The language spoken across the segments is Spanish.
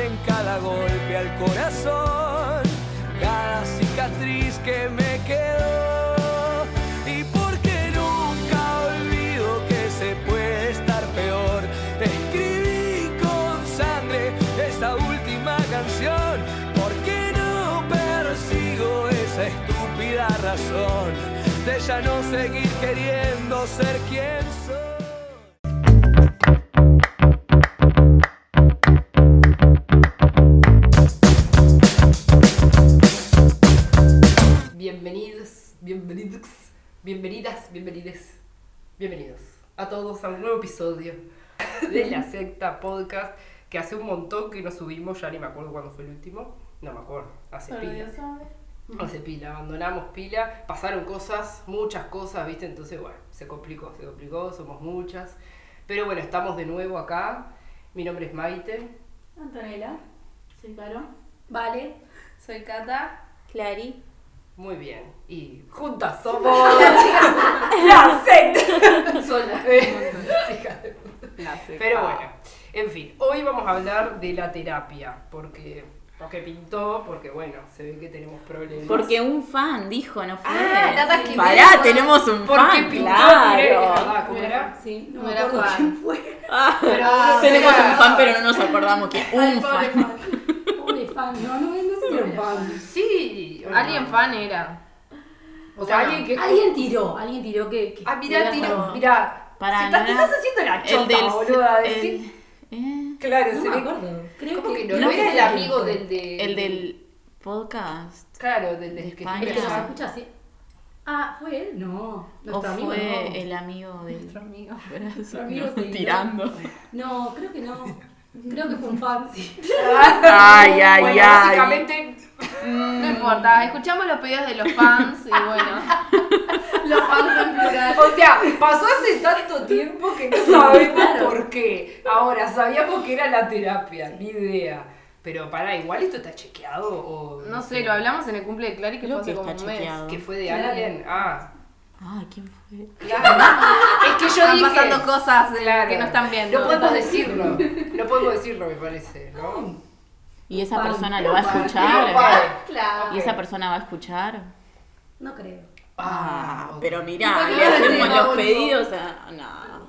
en cada golpe al corazón, cada cicatriz que me quedó. Y porque nunca olvido que se puede estar peor, escribí con sangre esta última canción, porque no persigo esa estúpida razón de ya no seguir queriendo ser quien soy. Bienvenidas, bienvenides, bienvenidos a todos a un nuevo episodio de la secta podcast que hace un montón que no subimos, ya ni me acuerdo cuándo fue el último, no me acuerdo, hace pila. Hace pila, abandonamos pila, pasaron cosas, muchas cosas, ¿viste? Entonces, bueno, se complicó, se complicó, somos muchas. Pero bueno, estamos de nuevo acá. Mi nombre es Maite. Antonella, Soy Caro. Vale, soy Cata, Clary. Muy bien. Y juntas somos la secta. Sola. Hija de puta. Pero bueno, en fin, hoy vamos a hablar de la terapia, porque, porque pintó, porque bueno, se ve que tenemos problemas. Porque un fan dijo, no fue. Ah, nada que Pará, ver. tenemos un porque fan, pintó, claro. verdad, ¿cómo era? Sí, No era fan. Ah, Pero- tenemos era- un fan, pero no nos acordamos que un Pobre fan. fan. Pobre fan. No, no, no sé si era un fan. Sí. o no. Alguien fan era. O sea, alguien que. Alguien tiró, alguien tiró que. que Ah, mirá, como- mirá. Se está- ¿no te estás haciendo la El chota, del. boluda. el- eh, Claro, No se me ve. acuerdo. Creo ¿Cómo que no? no ¿No sé era el amigo del de. el del podcast. Claro, del de de que España. El que nos Ah. escucha así. Ah, ¿fue él? No. O Nuestro amigo fue no. el amigo del. Nuestro amigo. Nuestro amigo No, tirando. No, creo que no. Creo que fue un fan, sí. Ay, ay, bueno, ay. básicamente. No importa, escuchamos los pedidos de los fans y bueno. Los fans en plural. O sea, pasó hace tanto tiempo que no sabemos por qué. Ahora, sabíamos que era la terapia, ni idea. Pero pará, igual esto está chequeado o. No sé, lo hablamos en el cumple de Clary que Creo fue hace que como un mes. chequeado. Que fue de alguien. Ah, Ah, ¿quién fue? claro. es que yo Están dije. pasando cosas Claro. que no están viendo. No podemos decirlo. No podemos decirlo, me parece, ¿no? ¿Y esa persona lo va a escuchar? Claro. ¿Y esa persona va a escuchar? No creo. Ah, ok. pero mirá, ¿Para le hacemos los pedidos a. No.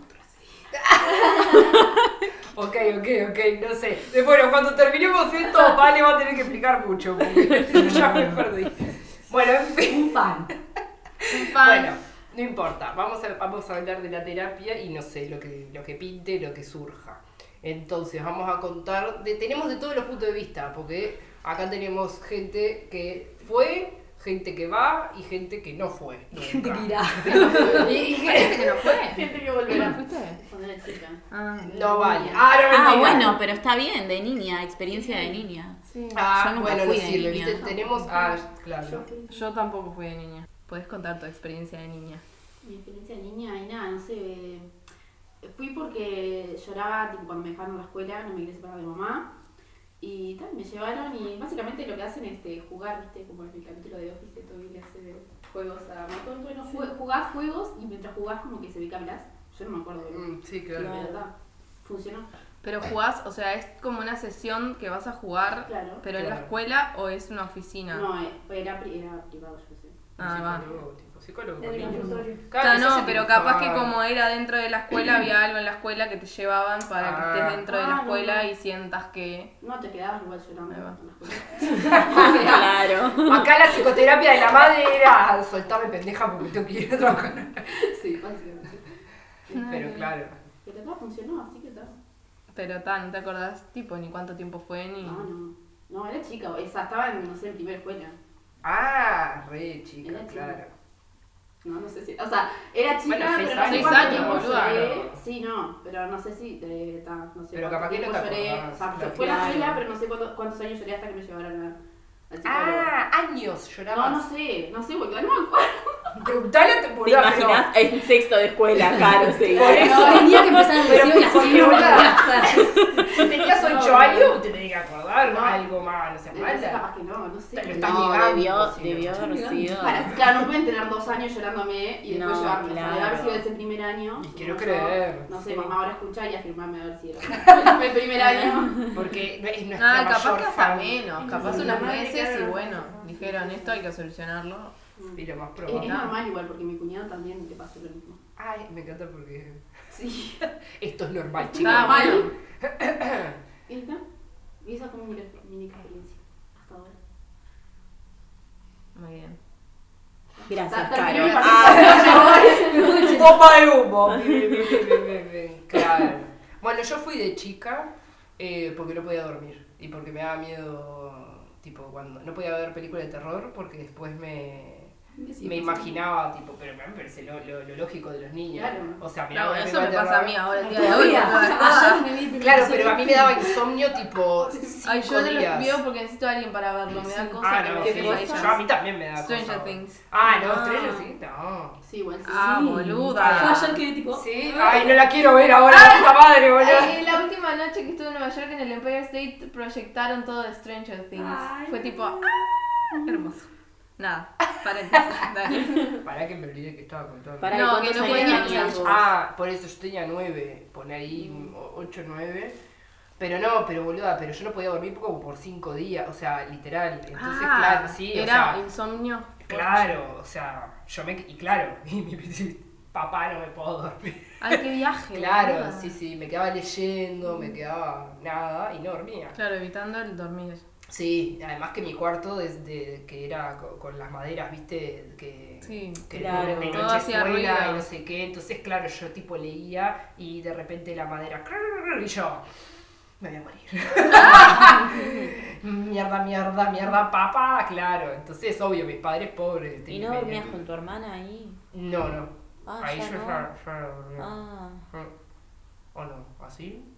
Ok, ok, ok, no sé. Eh, Bueno, cuando terminemos esto, Vale va a tener que explicar mucho, porque ya me perdí. Bueno, en fin. Un fan. Un. Bueno, no importa. Vamos a, vamos a hablar de la terapia y no sé, lo que, lo que pinte, lo que surja. Entonces, vamos a contar. De, tenemos de todos los puntos de vista, porque acá tenemos gente que fue, gente que va y gente que no fue. Gente que irá. Y- y Gente gente- que no fue. Gente que ¿No volverá. fuiste? Cuando era chica. No vale. Ah, no, Ah, bueno, pero está bien, de niña, experiencia de niña. Sí. Ah, Yo nunca bueno, fui no de niña. Tenemos. Ah, claro. Yo tampoco fui de niña. ¿Puedes contar tu experiencia de niña? Mi experiencia de niña y nada, no sé. eh, Fui porque lloraba tipo, cuando me dejaron la escuela, no me quería separar de mamá. Y tal, me llevaron y básicamente lo que hacen es este, jugar, viste, como en el capítulo de Office, Toby le hace juegos a Matón. Bueno, jue- jugás juegos y mientras jugás como que se ve que hablas. Yo no me acuerdo. Mm, sí, La claro. verdad. Funcionó. Pero jugás, o sea, es como una sesión que vas a jugar, Claro. pero en la Claro. escuela o es una oficina. No, eh, era, era privado, yo Ah, va. Psicólogo, tipo, psicólogo En el con niños. consultorio. Claro, eso no, pero tipo, capaz que ah, como era dentro de la escuela, había algo en la escuela que te llevaban para que Ah. estés dentro de la Ah, no, escuela no. y sientas que... No, te quedabas igual llorando Ahí va. en la escuela. Claro. Acá la psicoterapia de la madre era soltame pendeja porque tengo que ir a trabajar. Sí, básicamente. Pero claro. Pero todo funcionó, así que tal. Pero tan, ¿no te acordás tipo ni cuánto tiempo fue ni...? No, no. No, era chica, o sea, estaba en, no sé, en primera escuela. Ah, re chica, Era chica. claro. No, no sé si. O sea, era chica, Bueno, seis pero no sé años. boluda. lloré. Sí, no, pero no sé si. Eh, ta, no sé Pero capaz que no lloré. O sea, claro. fue la escuela, Claro. pero no sé cuánto- cuántos años lloré hasta que me llevaron a. Ah, años llorabas. no, no sé, no sé, boludo, no me acuerdo. Preguntale a tu ¿Te imaginas? En sexto de escuela, claro, sí. Por eso. No, tenía que empezar deseo y así. Si tenías 8 No, años, te tenés que acordar No. algo seas Entonces, mala. capaz que no, no sé. Te lo estás No, negando, debió, sí. debió haber sido. Para, claro, Claro, no pueden tener dos años llorándome y después No, llevarme. O sea, debe haber claro. sido ese primer año. Y quiero creer, No sé, sí. mamá ahora escuchar y afirmarme a ver si era el primer año. Porque es nuestra Ah, capaz mayor que hasta menos, capaz Sí, unos meses y claro. bueno, dijeron esto hay que solucionarlo. Y lo más Es, probable. es normal igual, porque mi cuñado también le pasó lo mismo. Ay, me encanta porque Sí. esto es normal, Está chicos. bueno. ¿Y está? Y esa fue mi mini experiencia hasta ahora. Muy bien. Gracias, mi Caro. Bomba de humo. Claro. Bueno, yo fui de chica eh, porque no podía dormir y porque me daba miedo, tipo, cuando no podía ver películas de terror porque después me, me imaginaba, tipo, pero me parece lo, lo, lo lógico de los niños. Claro. O sea, No, eso me pasa a mí ahora el día de hoy. Claro, pero a mí me daba insomnio tipo Ay, yo no lo días. veo porque necesito a alguien para verlo. Me da cosa Ah, que no, me sí, yo a mí también me da Stranger cosa. Things. Ah, no, Ah. Stranger Things, no. Sí, igual sí. Ah, Sí. boluda. Yo ayer quedé tipo. Sí, ay, no la quiero ver ahora, puta madre, boludo. La última noche que estuve en Nueva York en el Empire State proyectaron todo de Stranger Things. Ay, Fue tipo, ¡ah! hermoso. Nada, paréntesis. dale. Pará que me olvidé que estaba contando. Para No, ¿cuántos que no años vos? Ah, por eso yo tenía nueve, pone ahí o- ocho, nueve. Pero no, pero boluda, pero yo no podía dormir como por cinco días, o sea, literal. Entonces, Ah, claro, sí, o Era sea, insomnio. claro, o sea, yo me, y claro, y mi papá no me puedo dormir. Ay, qué viaje. Claro, sí, sí, me quedaba leyendo, me quedaba nada y no dormía. Claro, evitando el dormir. Sí, además que mi cuarto desde que era co- con, las maderas, viste, que, Sí, que claro. de noche ruido. y no sé qué, entonces claro, yo tipo leía y de repente la madera y yo me voy a morir. mierda, mierda, mierda, papá, claro. Entonces, obvio, mis padres pobres. ¿Y no dormías con tu hermana ahí? No, no. Ah, Ahí ya yo no. ya, ya. Ah. ¿O no? ¿Así?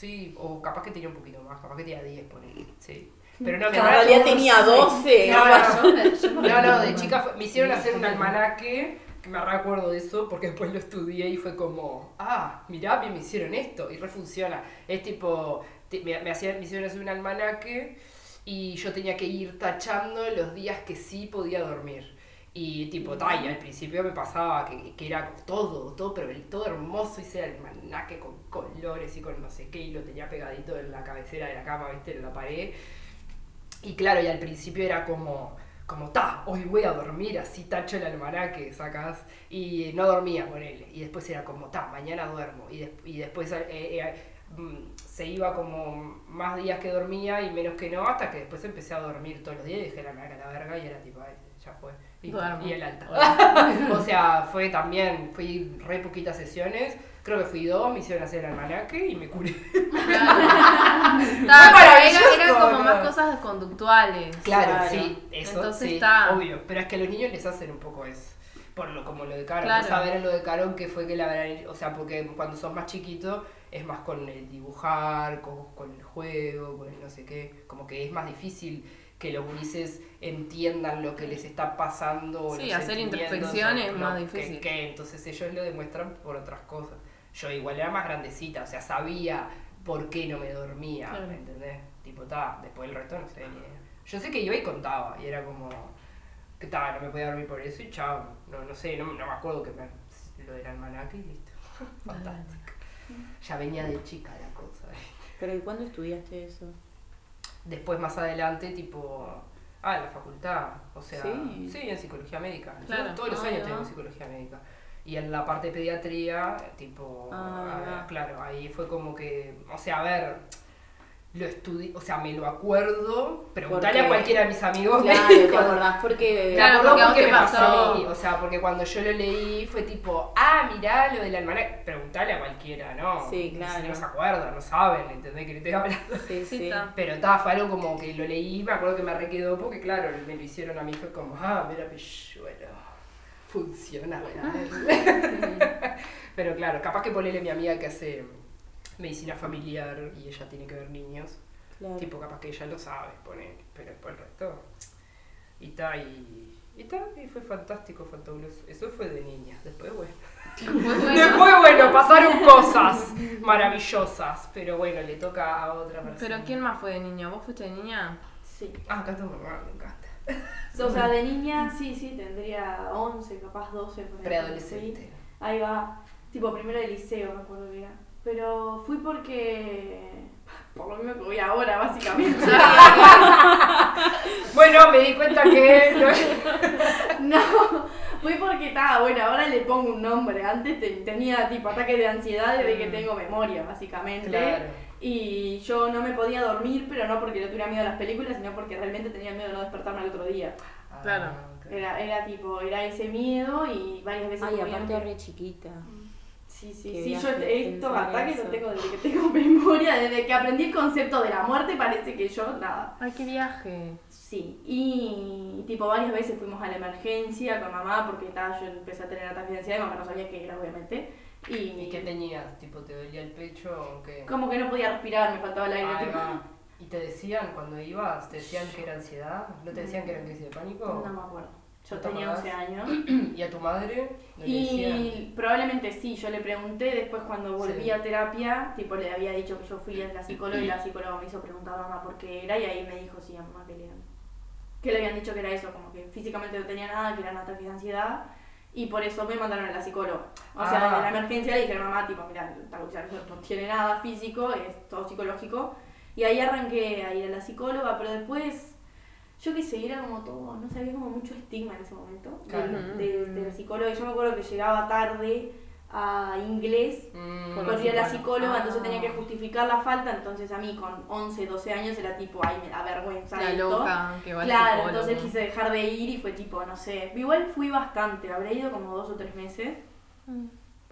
Sí, o capaz que tenía un poquito más, capaz que tenía 10, ponele, sí. Pero no, mi hermana tuvo- tenía 12. No, no, Yo no, no, de chica fue- me hicieron hacer un almanaque, que me recuerdo de eso, porque después lo estudié y fue como, ah, mirá, bien me hicieron esto, y refunciona. Es tipo, te- me, me hacían, me hicieron hacer un almanaque y yo tenía que ir tachando los días que sí podía dormir. Y tipo, ta, y al principio me pasaba que, que era todo, todo, pero el- todo hermoso, hice el almanaque con colores y con no sé qué, y lo tenía pegadito en la cabecera de la cama, viste, en la pared. Y claro, y al principio era como, como, ta, hoy voy a dormir, así tacho el almanaque, sacas. Y no dormía con él. Y después era como, ta, mañana duermo. Y, des- y después eh, eh, mm, se iba como más días que dormía y menos que no, hasta que después empecé a dormir todos los días y dejé el almanaque a la verga y era tipo, ya fue. Y, Duermo. y el alta. o sea, fue también, fui re poquitas sesiones. Creo que fui dos, me hicieron hacer el almanaque y me curé. Era, maravilloso, eran como más cosas conductuales. Claro, Claro. sí, eso Entonces sí, está. obvio. Pero es que a los niños les hacen un poco eso. Por lo, como lo de Caro. Claro. Ver lo de Caro que fue que la verdad, o sea, porque cuando sos más chiquito es más con el dibujar, con, con el juego, con el no sé qué. Como que es más difícil que los gurises entiendan lo que les está pasando. Sí, los hacer introspección es más que- difícil. que entonces ellos lo demuestran por otras cosas. Yo igual era más grandecita, o sea, sabía por qué no me dormía, Claro. ¿me entendés? Tipo, ta, después el resto no sé ni idea. Yo sé que iba y contaba, y era como, que ta, no me podía dormir por eso, y chao, no, no sé, no, no me acuerdo que me, lo del almanaque y listo. Fantástico. Ya venía de chica la cosa. ¿Pero y cuándo estudiaste eso? Después, más adelante, tipo, ah, en la facultad, o sea, Sí. sí, en psicología médica. Yo todos los Ah, años tengo psicología médica. Y en la parte de pediatría, tipo, Ah, ah, claro, ahí fue como que, o sea, a ver, lo estudié, o sea, me lo acuerdo, preguntarle a cualquiera de mis amigos. Claro, médicos. ¿te acordás? Porque... Claro, porque me pasó o sea, porque cuando yo lo leí fue tipo, ah, mirá lo del almanaque, preguntarle a cualquiera, ¿no? Sí, claro. No se acuerdan, no saben, ¿entendés? Que no estoy hablando. Sí, Sí. Pero estaba, fue algo como que lo leí, me acuerdo que me requedó porque claro, me lo hicieron a mí, fue como, ah, mira, pilluelo, funciona, ¿verdad? Pero claro, capaz que ponerle a mi amiga que hace medicina familiar y ella tiene que ver niños, Claro. tipo capaz que ella lo sabe, poner, pero después el resto, y está, y, y está, y fue fantástico, fantabuloso. Eso fue de niña, después bueno. Después bueno, pasaron cosas maravillosas, pero bueno, le toca a otra persona. Pero ¿quién más fue de niño? ¿Vos fuiste de niña? Sí. Ah, acá tu mamá, me encanta. O sea, de niña sí, sí, tendría 11, capaz 12. por ahí. Preadolescente. Ahí va, tipo primero de liceo, me acuerdo que era. Pero fui porque. Por lo mismo que voy ahora, básicamente. Bueno, me di cuenta que. No, fui porque estaba, bueno, ahora le pongo un nombre. Antes te- tenía tipo ataques de ansiedad desde que Mm. tengo memoria, básicamente. Claro. Y yo no me podía dormir, pero no porque le tuviera miedo a las películas, sino porque realmente tenía miedo de no despertarme al otro día. Claro. Ah. Era, era tipo, era ese miedo y varias veces Ay, aparte que- re chiquita. Sí, sí, sí, yo estos pensar ataques los tengo desde que tengo memoria, desde que aprendí el concepto de la muerte parece que yo nada. Ay, qué viaje. Sí, y tipo varias veces fuimos a la emergencia con mamá porque ta, yo empecé a tener ataques de ansiedad y mamá no sabía qué era obviamente. Y, ¿Y qué tenías? ¿Tipo, te dolía el pecho o qué? como que no podía respirar, me faltaba el aire. Ahí tipo. ¿Y te decían cuando ibas? ¿Te decían que era ansiedad? ¿No te decían que era crisis de pánico? No me acuerdo. Yo ¿No tenía tomabas? 11 años. ¿Y a tu madre? Y probablemente sí, yo le pregunté después cuando volví Sí. a terapia, tipo le había dicho que yo fui a la psicóloga y la psicóloga me hizo preguntar a mamá por qué era y ahí me dijo sí a mamá que le, que le habían dicho que era eso, como que físicamente no tenía nada, que eran ataques de ansiedad y por eso me mandaron a la psicóloga. O sea, Ah. en la emergencia le dijeron a mamá, tipo, mira, tal no tiene nada físico, es todo psicológico. Y ahí arranqué a ir a la psicóloga, pero después, yo qué sé, era como todo, no sé, había como mucho estigma en ese momento de- Claro. de, de la psicóloga. Yo me acuerdo que llegaba tarde a inglés Mm, Por porque era la psicóloga. entonces Ah. tenía que justificar la falta, entonces a mí con 11, 12 años era tipo, ay, me da vergüenza La esto. loca que va Claro, psicólogo. entonces quise dejar de ir y fue tipo, no sé, igual fui bastante, habré ido como dos o tres meses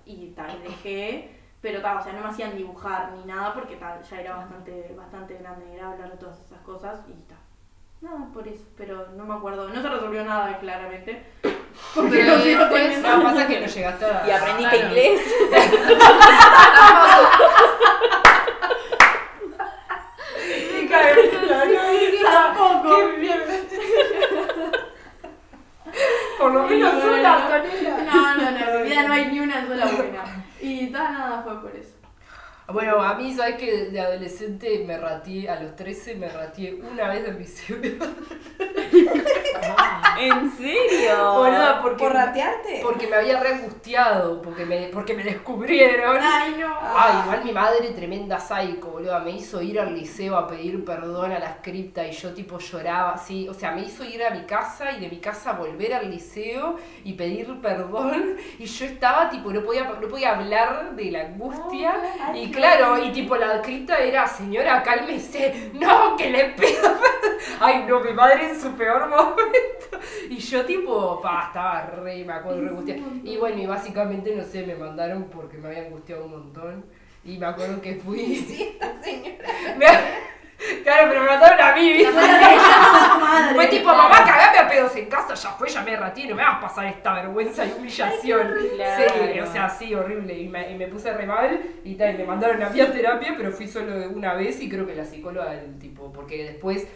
y tal, dejé, pero tal, o sea, no me hacían dibujar ni nada porque tal, ya era bastante, bastante grande, era hablar de todas esas cosas y tal. Nada, por eso, pero no me acuerdo, no se resolvió nada claramente. Porque Pero no sigo después- teniendo- No, pasa que no llegaste a... ¿Y aprendiste Claro. inglés? Tampoco. Por lo menos una, Antonella. No, no, no, en mi vida no hay ni una sola buena. Y tal, nada, fue por eso. Bueno, a mí, ¿sabes que De adolescente me ratié, a los 13 me ratié una vez del liceo. ¿En serio? Boluda, porque- ¿Por ratearte? Porque me había re angustiado, porque me, porque me descubrieron. Ay, no. Ay, igual mi madre, tremenda psycho, boluda, me hizo ir al liceo a pedir perdón a la cripta y yo tipo lloraba, sí, o sea, me hizo ir a mi casa y de mi casa volver al liceo y pedir perdón y yo estaba tipo, no podía, no podía hablar de la angustia y claro, y tipo la cripta era, señora, cálmese, no, que le pido perdón". Ay, no, mi madre en su peor momento. Y yo tipo, pa, estaba re, me acuerdo, re angustiada. Y bueno, y básicamente, no sé, me mandaron porque me había angustiado un montón. Y me acuerdo que fui... Sí, esta señora. Me- Claro, pero me mandaron a mí, ¿viste? Fue tipo, mamá, cagame a pedos en casa, ya fue, ya me raté, no me vas a pasar esta vergüenza y humillación. Sí, Claro. o sea, sí, horrible. Y me, y me puse re mal y tal, y me mandaron a mí a terapia, pero fui solo una vez y creo que la psicóloga del tipo, porque después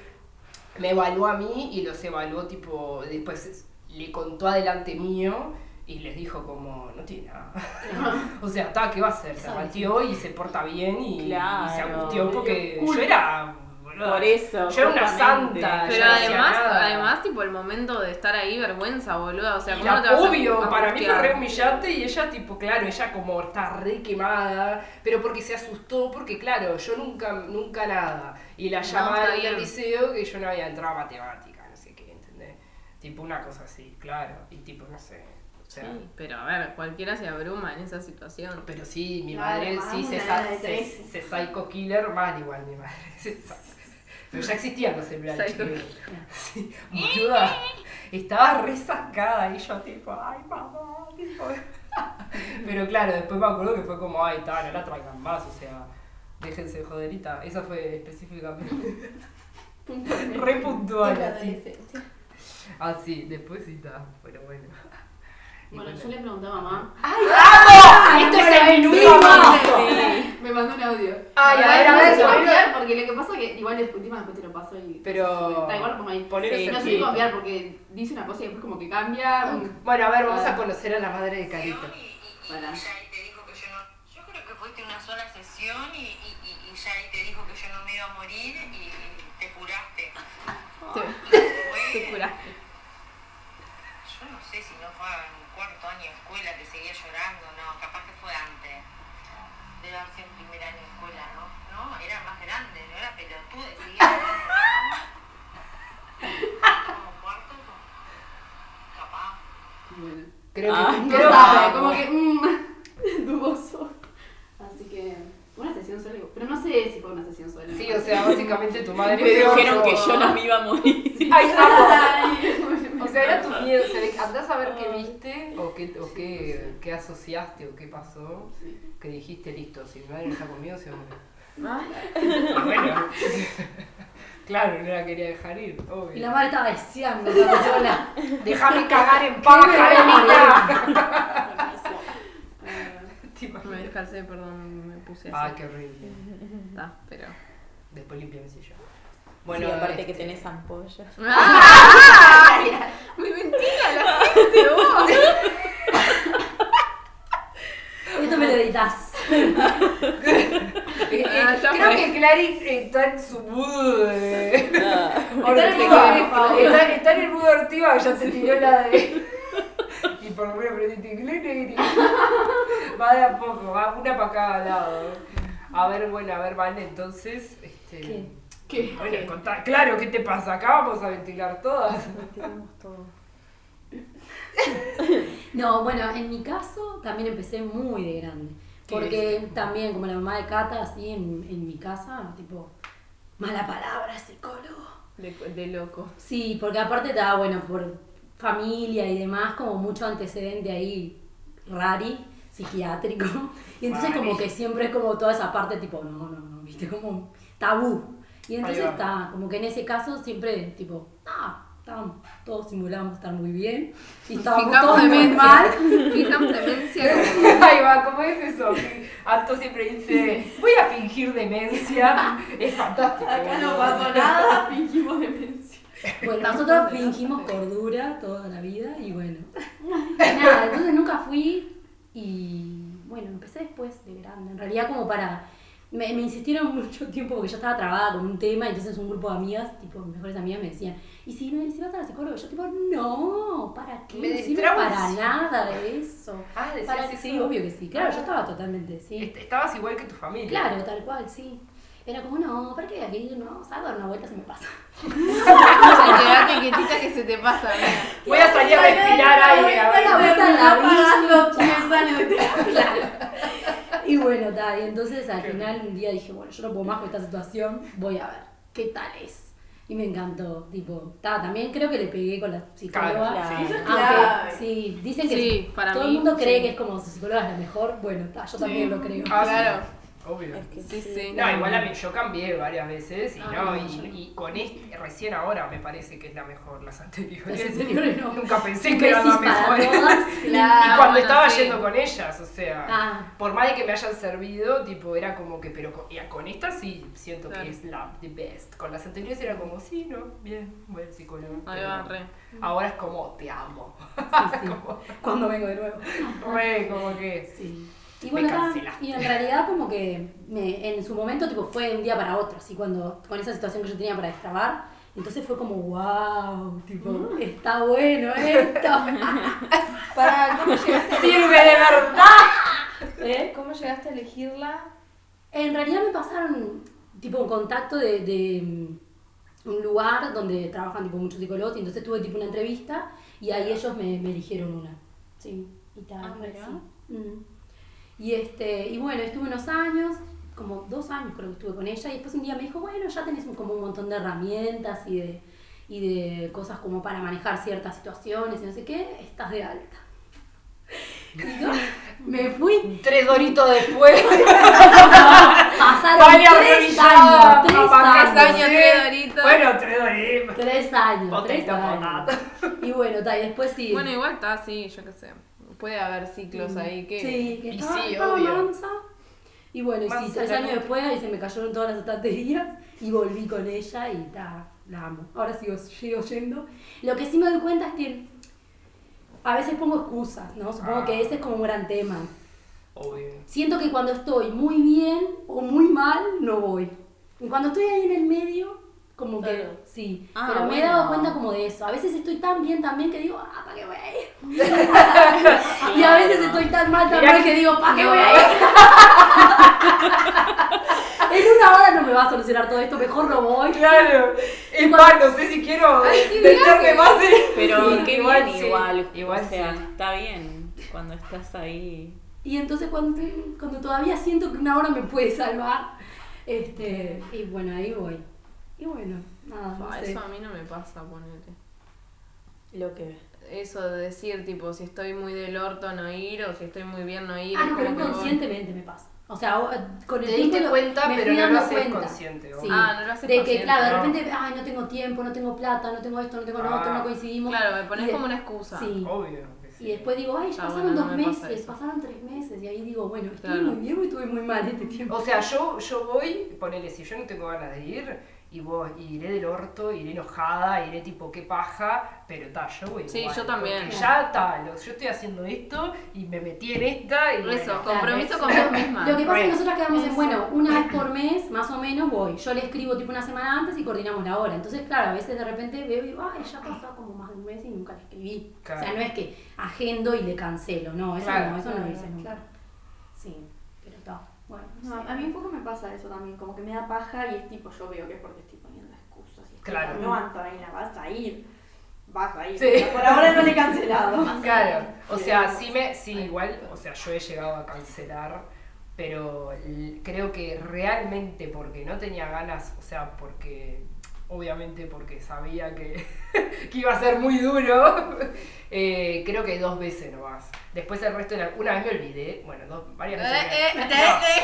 me evaluó a mí y los evaluó tipo, después le contó adelante mío y les dijo como, no tiene nada. o sea, está, ¿qué va a hacer? Se ratió y se porta bien y, y se Claro. angustió porque yo era... Por eso. Yo era una santa. Pero no además, además, tipo, el momento de estar ahí, vergüenza, boluda. O sea, ¿cómo la- no te vas a obvio, para mí fue re humillante y ella tipo, claro, ella como está re quemada, pero porque se asustó, porque claro, yo nunca, nunca nada. Y la No, llamaron del liceo que yo no había entrado a matemática, no sé qué, ¿entendés? Tipo una cosa así, claro, y tipo, no sé, o sea... Sí, pero a ver, cualquiera se abruma en esa situación. Pero sí, mi Claro, madre sí se, se, se psycho killer, mal igual mi madre. se Pero ya existían los celulares. Sí, boluda. Estaba re sacada y yo tipo, ay mamá, tipo. Pero claro, después me acuerdo que fue como, ay, ta, no la traigan más, o sea, déjense de joderita. Esa fue específicamente re puntual, así. adolescencia. Así, después sí está, pero bueno. Bueno, bueno. yo le pregunté a mamá. ¡Esto es el minuto Sí. Me mandó un audio. Ay, a ver, a ver, porque lo que pasa es que igual discutimos, después te lo paso y. Pero. Da igual, pongo ahí. Poner sí, no sé cambiar porque dice una cosa y después como que cambia. Bueno, a ver, vamos a conocer a la madre de Carito. Bueno. Yo creo que fuiste una sola sesión y, y, y ya ahí te dijo que yo no me iba a morir y te curaste. Te, te curaste. Yo no sé si no fue en cuarto año de escuela que seguía llorando, no, capaz que fue antes. Debe haber sido en primer año de escuela, ¿no? No, era más grande no ¿no? Cuarto, capaz. Creo Ah. que No creo sabe, que- como que. mm, dudoso. Así que. Una sesión sola. Pero no sé si fue una sesión sola. Sí, o sea, básicamente tu madre Me dijeron que no. yo no me iba a morir. Ay. Ay, O sea, era tu miedo. O sea, andás a ver qué viste o qué, o qué, qué asociaste o qué pasó. Que dijiste, listo, si mi madre no está conmigo, se va a morir. Y bueno. Claro, no la quería dejar ir, Y obvio. la madre estaba deseando estar sola. Déjame cagar en paz, ¿Qué me Jarenita. ¿Te Me descalcé, perdón, me puse así. Ah, qué horrible. Está, pero. Después limpiame si yo. Bueno, sí, aparte que este, tenés ampollas. Me mentira la gente, vos. Esto me lo editas. Eh, eh, Ah, ya creo fue. que Clary está en su mood de... Ah. Ortiva. jefa, Está, está en el mood Ortiva, ya se tiró la de... Y por lo menos aprendiste inglés. Va de a poco, va una para cada lado. A ver, bueno, a ver, Vale, entonces... Este, ¿Qué? ¿Qué? Bueno, contá- claro, ¿qué te pasa? Acá vamos a ventilar todas. Tenemos todo. No, bueno, en mi caso también empecé muy de grande. ¿Qué Porque también, como la mamá de Cata, así en, en mi casa, tipo, mala palabra, psicólogo. De, de loco. Sí, porque aparte estaba, bueno, por familia y demás, como mucho antecedente ahí, rari, psiquiátrico. Y entonces como que siempre es como toda esa parte tipo, no, no, no, viste, como tabú. Y entonces está, como que en ese caso siempre tipo, ah, estábamos, todos simulamos estar muy bien. Y estábamos Fijamos todos muy mal. Fijamos demencia como. Ahí va, ¿cómo es eso? Anto siempre dice, voy a fingir demencia. Es fantástico. Acá no pasó nada, fingimos demencia. Bueno, nosotros fingimos cordura toda la vida y bueno. Nada, entonces nunca fui y bueno, empecé después de grande. En realidad como para... Me, me insistieron mucho tiempo porque yo estaba trabada con un tema entonces un grupo de amigas, tipo mis mejores amigas me decían, ¿y si, me, si vas a la psicóloga? Yo tipo, no, ¿para qué? Me no sirve para nada de eso. Ah, Para, decías sí, eso. obvio que sí. Claro, yo estaba totalmente, sí. Est- Estabas igual que tu familia. Claro, tal cual, sí. Era como, no, ¿para qué voy a ir? No, salgo a dar una vuelta se me pasa. Quedate quietita que se te pasa. Voy a salir a respirar aire. a ver. Una vuelta en la pagando bici, 10 años de terapia. Y bueno, ta, y entonces al final un día dije, bueno, yo no puedo más con esta situación, voy a ver qué tal es. Y me encantó, tipo, ta, también creo que le pegué con la psicóloga. Claro, Claro. sí. Eso es Aunque, clave. sí, dicen que Sí, para todo mí, el mundo cree sí. que es como su psicóloga es la mejor, bueno, ta, yo también lo creo. Ah, sí. Claro. Obvio. Es que Sí, sí. No, igual a mí yo cambié varias veces y, Ah, no, y, yo no. y con este, recién ahora me parece que es la mejor, las anteriores. Las anteriores no. Nunca pensé que eran las mejores. y cuando bueno, estaba sí. yendo con ellas, o sea, Ah. por más de que me hayan servido, tipo, era como que, pero con, ya, con esta sí siento Claro. que es la the best. Con las anteriores era como, sí, no, bien, buen psicólogo. Re. Ahora es como, te amo. Sí, sí. Cuando vengo de nuevo. Re, como que. Sí. Y bueno, y en realidad como que me- en su momento tipo fue de un día para otro, así cuando con esa situación que yo tenía para destrabar, entonces fue como wow, tipo, Mm. está bueno esto. Para, ¿cómo llegaste, ¡Sirve de verdad! ¿Eh? ¿Cómo llegaste a elegirla? En realidad me pasaron tipo un contacto de, de, un lugar donde trabajan tipo muchos psicólogos y entonces tuve tipo una entrevista y ahí ellos me, me eligieron una. Sí, y tal. Ah, sí. Mm. Y este, y bueno, estuve unos años, como dos años creo que estuve con ella y después un día me dijo, bueno, ya tenés un- como un montón de herramientas y de, y de cosas como para manejar ciertas situaciones y no sé qué, estás de alta. Y yo me fui Tres doritos después. Pasaron tres años, tres años. Tres años, tres doritos. Bueno, tres doritos. Tres años, tres años. Y bueno, ta, y después sí. Bueno, igual está así, yo qué sé. Puede haber ciclos ahí que. Sí, que Y estaba, sí, estaba mansa. Y bueno, y sí, tres años noche. después ahí se me cayeron todas las estanterías y volví con ella y ta, la amo. Ahora sigo, sigo yendo. Lo que sí me doy cuenta es que a veces pongo excusas, ¿no? Supongo Ah. que ese es como un gran tema. Obvio. Siento que cuando estoy muy bien o muy mal, no voy. Y cuando estoy ahí en el medio, Como que, Claro. sí. Ah, Pero me he dado cuenta como de eso. A veces estoy tan bien también que digo, ah, ¿para qué voy a ir? y a veces estoy tan mal mal que- que digo, ¿para qué no. voy a ir? en una hora no me va a solucionar todo esto, mejor no voy. Claro. Es más, no sé si quiero meterme más en... Pero Sí, qué igual bien sí, igual. igual o sea, sí. está bien cuando estás ahí. Y entonces cuando, cuando todavía siento que una hora me puede salvar, este, y bueno, ahí voy. Y bueno, nada, no Fa, sé. Eso a mí no me pasa, ponele. Lo que Eso de decir, tipo, si estoy muy del orto no ir o si estoy muy bien no ir. Ah, no, pero que voy. inconscientemente me pasa. O sea, con el Te tiempo diste cuenta, me pero no lo haces cuenta. consciente, Sí. Ah, no lo haces De que, consciente, claro, de no. repente, ay, no tengo tiempo, no tengo plata, no tengo esto, no tengo lo otro, no coincidimos. Claro, me pones de- como una excusa. Sí. Obvio. que sí. Y después digo, ay, ya Ah, pasaron bueno, no dos me pasa meses, eso. pasaron tres meses. Y ahí digo, bueno, estuve Claro. muy bien o estuve muy mal este tiempo. O sea, yo, yo voy, ponele, si yo no tengo ganas de ir, y voy, y iré del orto, iré enojada, iré tipo, qué paja, pero ta, yo voy Sí, igual, yo también. porque ya está, yo estoy haciendo esto, y me metí en esta, y Eso, bueno, compromiso con vos misma. Lo que pasa es que Bueno. nosotras quedamos en, bueno, una vez por mes, más o menos, voy. Yo le escribo tipo una semana antes y coordinamos la hora. Entonces, claro, a veces de repente veo y digo, ay, ya pasó como más de un mes y nunca le escribí. O sea, no es que agendo y le cancelo, no, eso Claro. no, eso no lo Claro, hice nunca. claro. Sí. No, a mí un poco me pasa eso también, como que me da paja y es tipo, yo veo que es porque estoy poniendo excusas y estoy Claro. no, Antonella, vas a ir, vas a ir. Sí. Pero Por ahora no le he cancelado. Claro, o sea, sí me, sí, igual, o sea, yo he llegado a cancelar, pero creo que realmente porque no tenía ganas, o sea, porque, obviamente porque sabía que, que iba a ser muy duro, eh, creo que dos veces nomás. Después el resto de la, una vez me olvidé, bueno, dos, varias veces.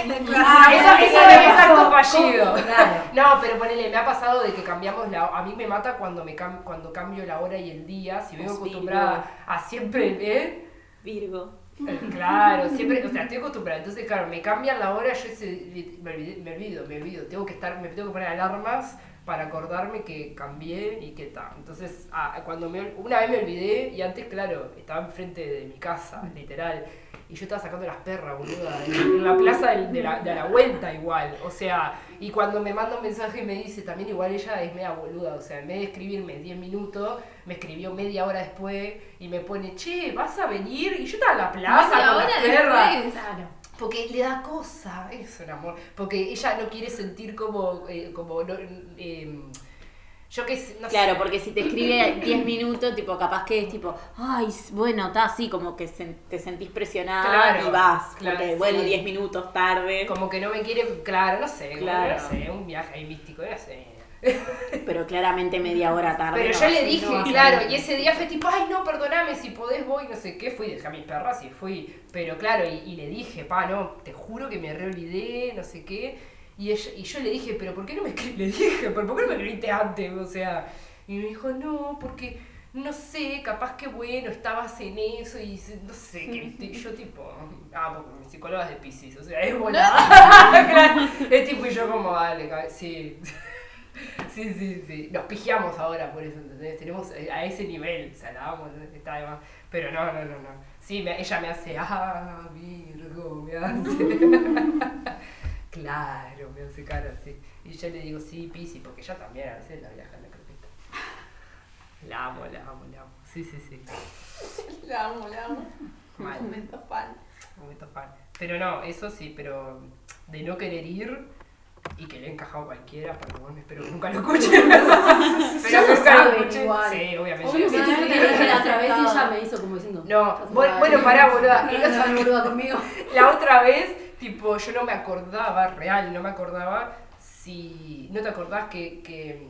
me- no. Ah, eso, fallido. No, pero ponele, me ha pasado de que cambiamos la A mí me mata cuando me cam- cuando cambio la hora y el día. Si vengo acostumbrada a siempre, ¿eh? Virgo. Eh, Claro, siempre, o sea, estoy acostumbrada. Entonces, claro, me cambian la hora, yo me, olvidé- me olvido, me olvido. Tengo que estar, me tengo que poner alarmas para acordarme que cambié y que tal. Entonces, ah, cuando me, una vez me olvidé y antes, claro, estaba enfrente de mi casa, literal. Y yo estaba sacando las perras, boluda, en, en la plaza del- de, la, de la vuelta igual. O sea, y cuando me manda un mensaje y me dice, también igual ella es media boluda. O sea, en vez de escribirme 10 minutos, me escribió media hora después y me pone, che, ¿vas a venir? Y yo estaba en la plaza Media con las perras. después. Claro. Porque le da cosa, es un amor. Porque ella no quiere sentir como, eh, como no, eh, yo sé, no Claro, sé. porque si te escribe 10 minutos, tipo, capaz que es tipo, ay, bueno, está así, como que te sentís presionada Claro, y vas. claro, porque, sí. bueno, 10 minutos tarde. Como que no me quiere, claro, no sé, Claro. no sé, un viaje ahí místico, no sé. Pero claramente media hora tarde. Pero no, yo le dije, no claro, y ese día fue tipo, ay no, perdoname, si podés voy, no sé qué, fui, dejé a mis perras y fui. Pero claro, y, y le dije, pa, no, te juro que me reolvidé, no sé qué. Y, ella- y yo le dije, pero ¿por qué no me escribiste? Le dije, ¿por qué no me escribiste antes? O sea, y me dijo, no, porque no sé, capaz que bueno, estabas en eso y no sé, que viste. Y yo tipo, ah, porque mi psicóloga es de Pisces, o sea, es buena. Es tipo, y yo como, dale, cabe- sí. Sí, sí, sí. Nos pigiamos ahora por eso, ¿entendés? Tenemos eh, a ese nivel, o sea, la amo, ¿entendés? está de más. Pero no, no, no, no. Sí, me- ella me hace, ah, Virgo, me hace. claro, me hace cara así. Y yo le digo, sí, Pisi, porque ella también a veces la viaja en la carpeta. La amo, la amo, la amo. Sí, sí, sí. La amo, la amo. Mal. Momento fan. Momento fan. Pero no, eso sí, pero de no querer ir y que le he encajado a cualquiera, perdón, espero que nunca lo escuchen. pero Ya lo nunca lo saben escuchen. igual. Sí, obviamente. Obvio que yo te dije la otra vez y ella me hizo como diciendo. No, "Estás bueno, mal". bueno, pará, boluda. No, no, no, boluda conmigo. La otra vez, tipo, yo no me acordaba, real, no me acordaba si. ¿No te acordás que, que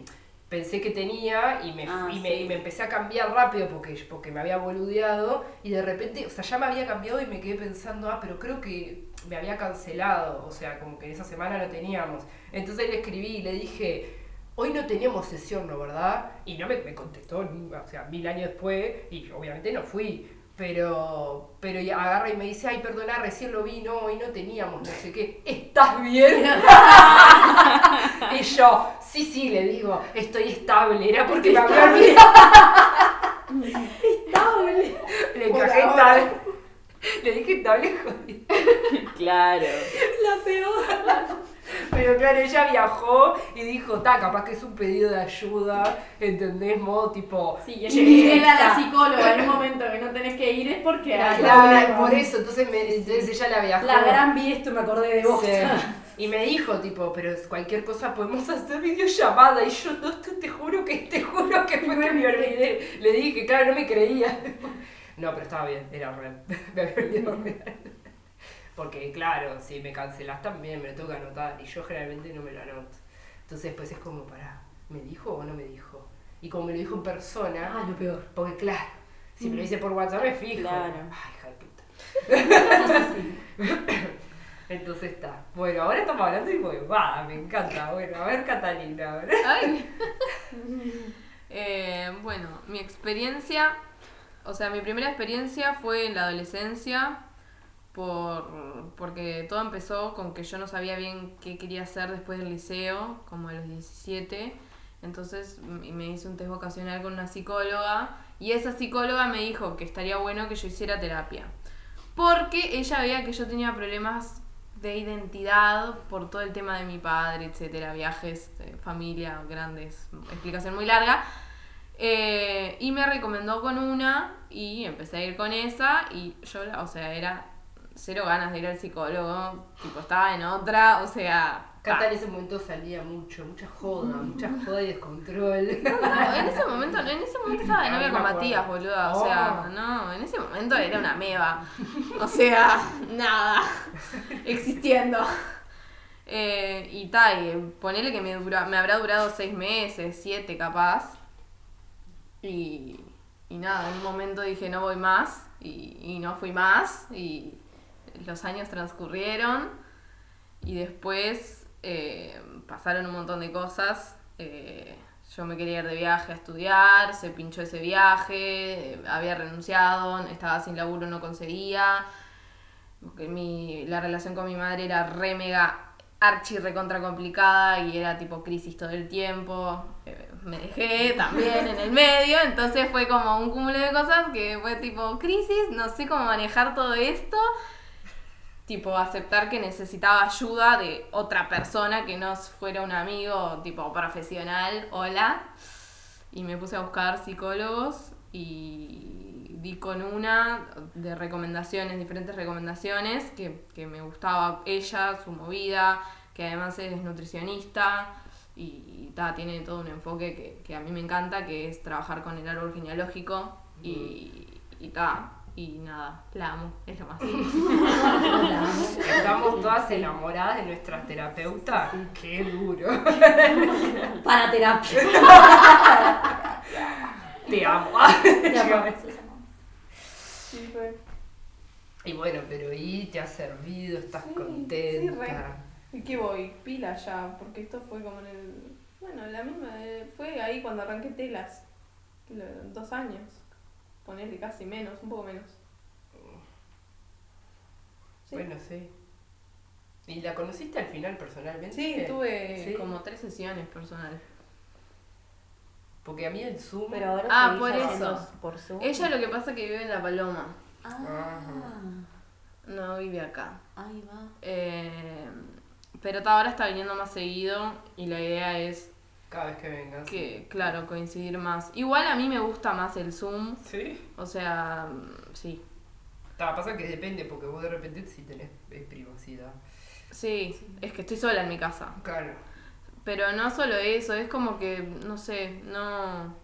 pensé que tenía y me, Ah, y me, sí. y me empecé a cambiar rápido porque, porque me había boludeado y de repente, o sea, ya me había cambiado y me quedé pensando, ah, pero creo que me había cancelado, o sea, como que en esa semana no teníamos. Entonces le escribí y le dije. Hoy no teníamos sesión, ¿no? ¿Verdad? Y no me, me contestó, o sea, mil años después, y obviamente no fui. Pero, pero agarra y me dice, ay, perdona, recién lo vi, no, hoy no teníamos, no sé qué, ¿estás bien? y yo, sí, sí, le digo, estoy estable, era porque me había olvidado. estable. Le encajé estable. Le dije estable, jodido. Claro. La peor. Pero claro, ella viajó y dijo, ta, capaz que es un pedido de ayuda, ¿entendés? Modo tipo... Sí, es "Che, que ir a la está". psicóloga en un momento que no tenés que ir es porque Claro, algo. por eso, entonces, me- entonces ella la viajó. La gran vi esto me acordé de vos. Sí. Y me dijo, tipo, pero cualquier cosa podemos hacer videollamada. Y yo, no, te, te juro que, te juro que fue que me olvidé. Le dije, claro, no me creía. No, pero estaba bien, era real. Me había olvidado real. Porque, claro, si me cancelas también me lo tengo que anotar. Y yo generalmente no me lo anoto. Entonces, pues es como, pará, ¿me dijo o no me dijo? Y como me lo dijo en persona, Ah, lo peor. porque, claro, si me lo dice por WhatsApp me fijo. Claro. Ay, hija de puta. Entonces está. Bueno, ahora estamos hablando y voy, va, me encanta. Bueno, a ver Catalina. a ver. Ay. Eh, bueno, mi experiencia, o sea, mi primera experiencia fue en la adolescencia, por, porque todo empezó con que yo no sabía bien qué quería hacer después del liceo, como a los 17. Entonces me hice un test vocacional con una psicóloga y esa psicóloga me dijo que estaría bueno que yo hiciera terapia. Porque ella veía que yo tenía problemas de identidad por todo el tema de mi padre, etcétera, viajes, eh, familia, grandes, explicación muy larga. Eh, y me recomendó con una y empecé a ir con esa y yo, o sea, era cero ganas de ir al psicólogo, tipo estaba en otra, o sea... Cata ah. en ese momento salía mucho, mucha joda, mucha joda y descontrol. No, en ese momento, en ese momento estaba de novia no con. Matías, boluda. O sea, Oh. no, en ese momento era una meba. O sea, nada. Existiendo. Eh, y tal, ponele que me, dura, me habrá durado seis meses, siete capaz. Y, y nada, en un momento dije no voy más. Y, y no fui más. Y los años transcurrieron. Y después eh, pasaron un montón de cosas. Eh, yo me quería ir de viaje a estudiar, se pinchó ese viaje, eh, había renunciado, estaba sin laburo, no conseguía. La relación con mi madre era re mega archi recontra complicada y era tipo crisis todo el tiempo. Me dejé también en el medio, entonces fue como un cúmulo de cosas que fue tipo crisis, no sé cómo manejar todo esto tipo aceptar que necesitaba ayuda de otra persona que no fuera un amigo tipo profesional, hola. Y me puse a buscar psicólogos y di con una de recomendaciones, diferentes recomendaciones, que, que me gustaba ella, su movida, que además es nutricionista y, y ta, tiene todo un enfoque que, que a mí me encanta, que es trabajar con el árbol genealógico y, y ta, y nada, la amo, es lo más. Estamos todas enamoradas de nuestra terapeuta. Qué duro. Para terapia. Te amo. Te amamos. Sí, fue. Y bueno, pero y te ha servido, estás Sí, contenta. sí, re. ¿Y qué voy? Pila ya, porque esto fue como en el. Bueno, la misma. eh, Fue ahí cuando arranqué telas. Dos años. Ponerle casi menos, un poco menos. Sí. Bueno, sí. ¿Y la conociste al final personalmente? Sí, tuve. Sí. Como tres sesiones personales. Porque a mí el Zoom. Pero ahora Ah, por eso. Por Zoom. Ella lo que pasa es que vive en La Paloma, Ah, no vive acá. ahí va. Eh, pero ahora está viniendo más seguido y la idea es Cada vez que vengas. que, claro, coincidir más. Igual a mí me gusta más el Zoom, Sí. o sea, sí. Ta, pasa que depende, porque vos de repente sí tenés eh, privacidad. Sí, es que estoy sola en mi casa. Claro. Pero no solo eso, es como que, no sé, no...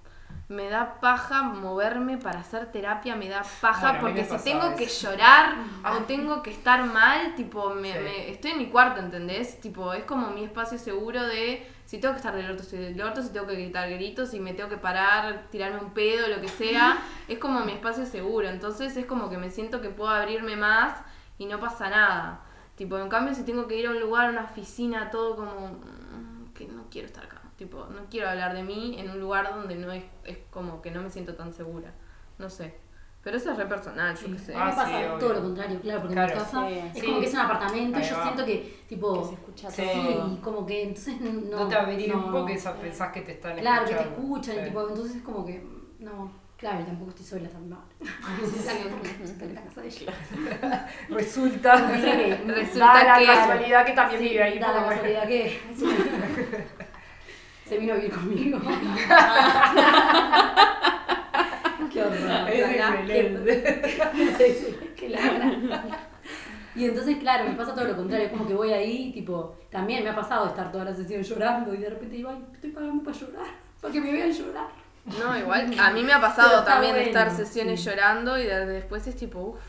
Me da paja moverme para hacer terapia, me da paja Bueno, porque si tengo que llorar Ah. o tengo que estar mal, tipo, me, Sí. me- estoy en mi cuarto, ¿entendés? Tipo, es como mi espacio seguro de si tengo que estar del orto, estoy del orto, si tengo que gritar gritos, si me tengo que parar, tirarme un pedo, lo que sea, es como mi espacio seguro. Entonces es como que me siento que puedo abrirme más y no pasa nada. Tipo, en cambio, si tengo que ir a un lugar, a una oficina, todo como mm, que no quiero estar acá. Tipo, no quiero hablar de mí en un lugar donde no es, es como que no me siento tan segura. No sé. Pero eso es re personal, yo qué sé. A mí me Ah, pasa sí, obvio. todo lo contrario, claro, porque en Claro. mi casa Sí. es Sí. como que es un apartamento y yo va. siento que, tipo, Que se escucha todo. y como que entonces no. No, te abrís no, un poco y sa- pensás que te están Claro, que te escuchando. escuchan, y Sí. tipo, entonces es como que, no. Claro, y tampoco estoy sola también. Estoy en la casa de ella. Resulta, Resulta da la que- casualidad que también Sí, vive ahí. da la casualidad que se vino a vivir conmigo. Qué horror. Es que ladra. Y entonces, claro, me pasa todo lo contrario, es como que voy ahí, tipo, también me ha pasado de estar toda la sesión llorando y de repente digo, ay, estoy pagando para llorar, para que me vean llorar. No, igual, a mí me ha pasado también de estar sesiones sí. llorando y de- después es tipo, uff,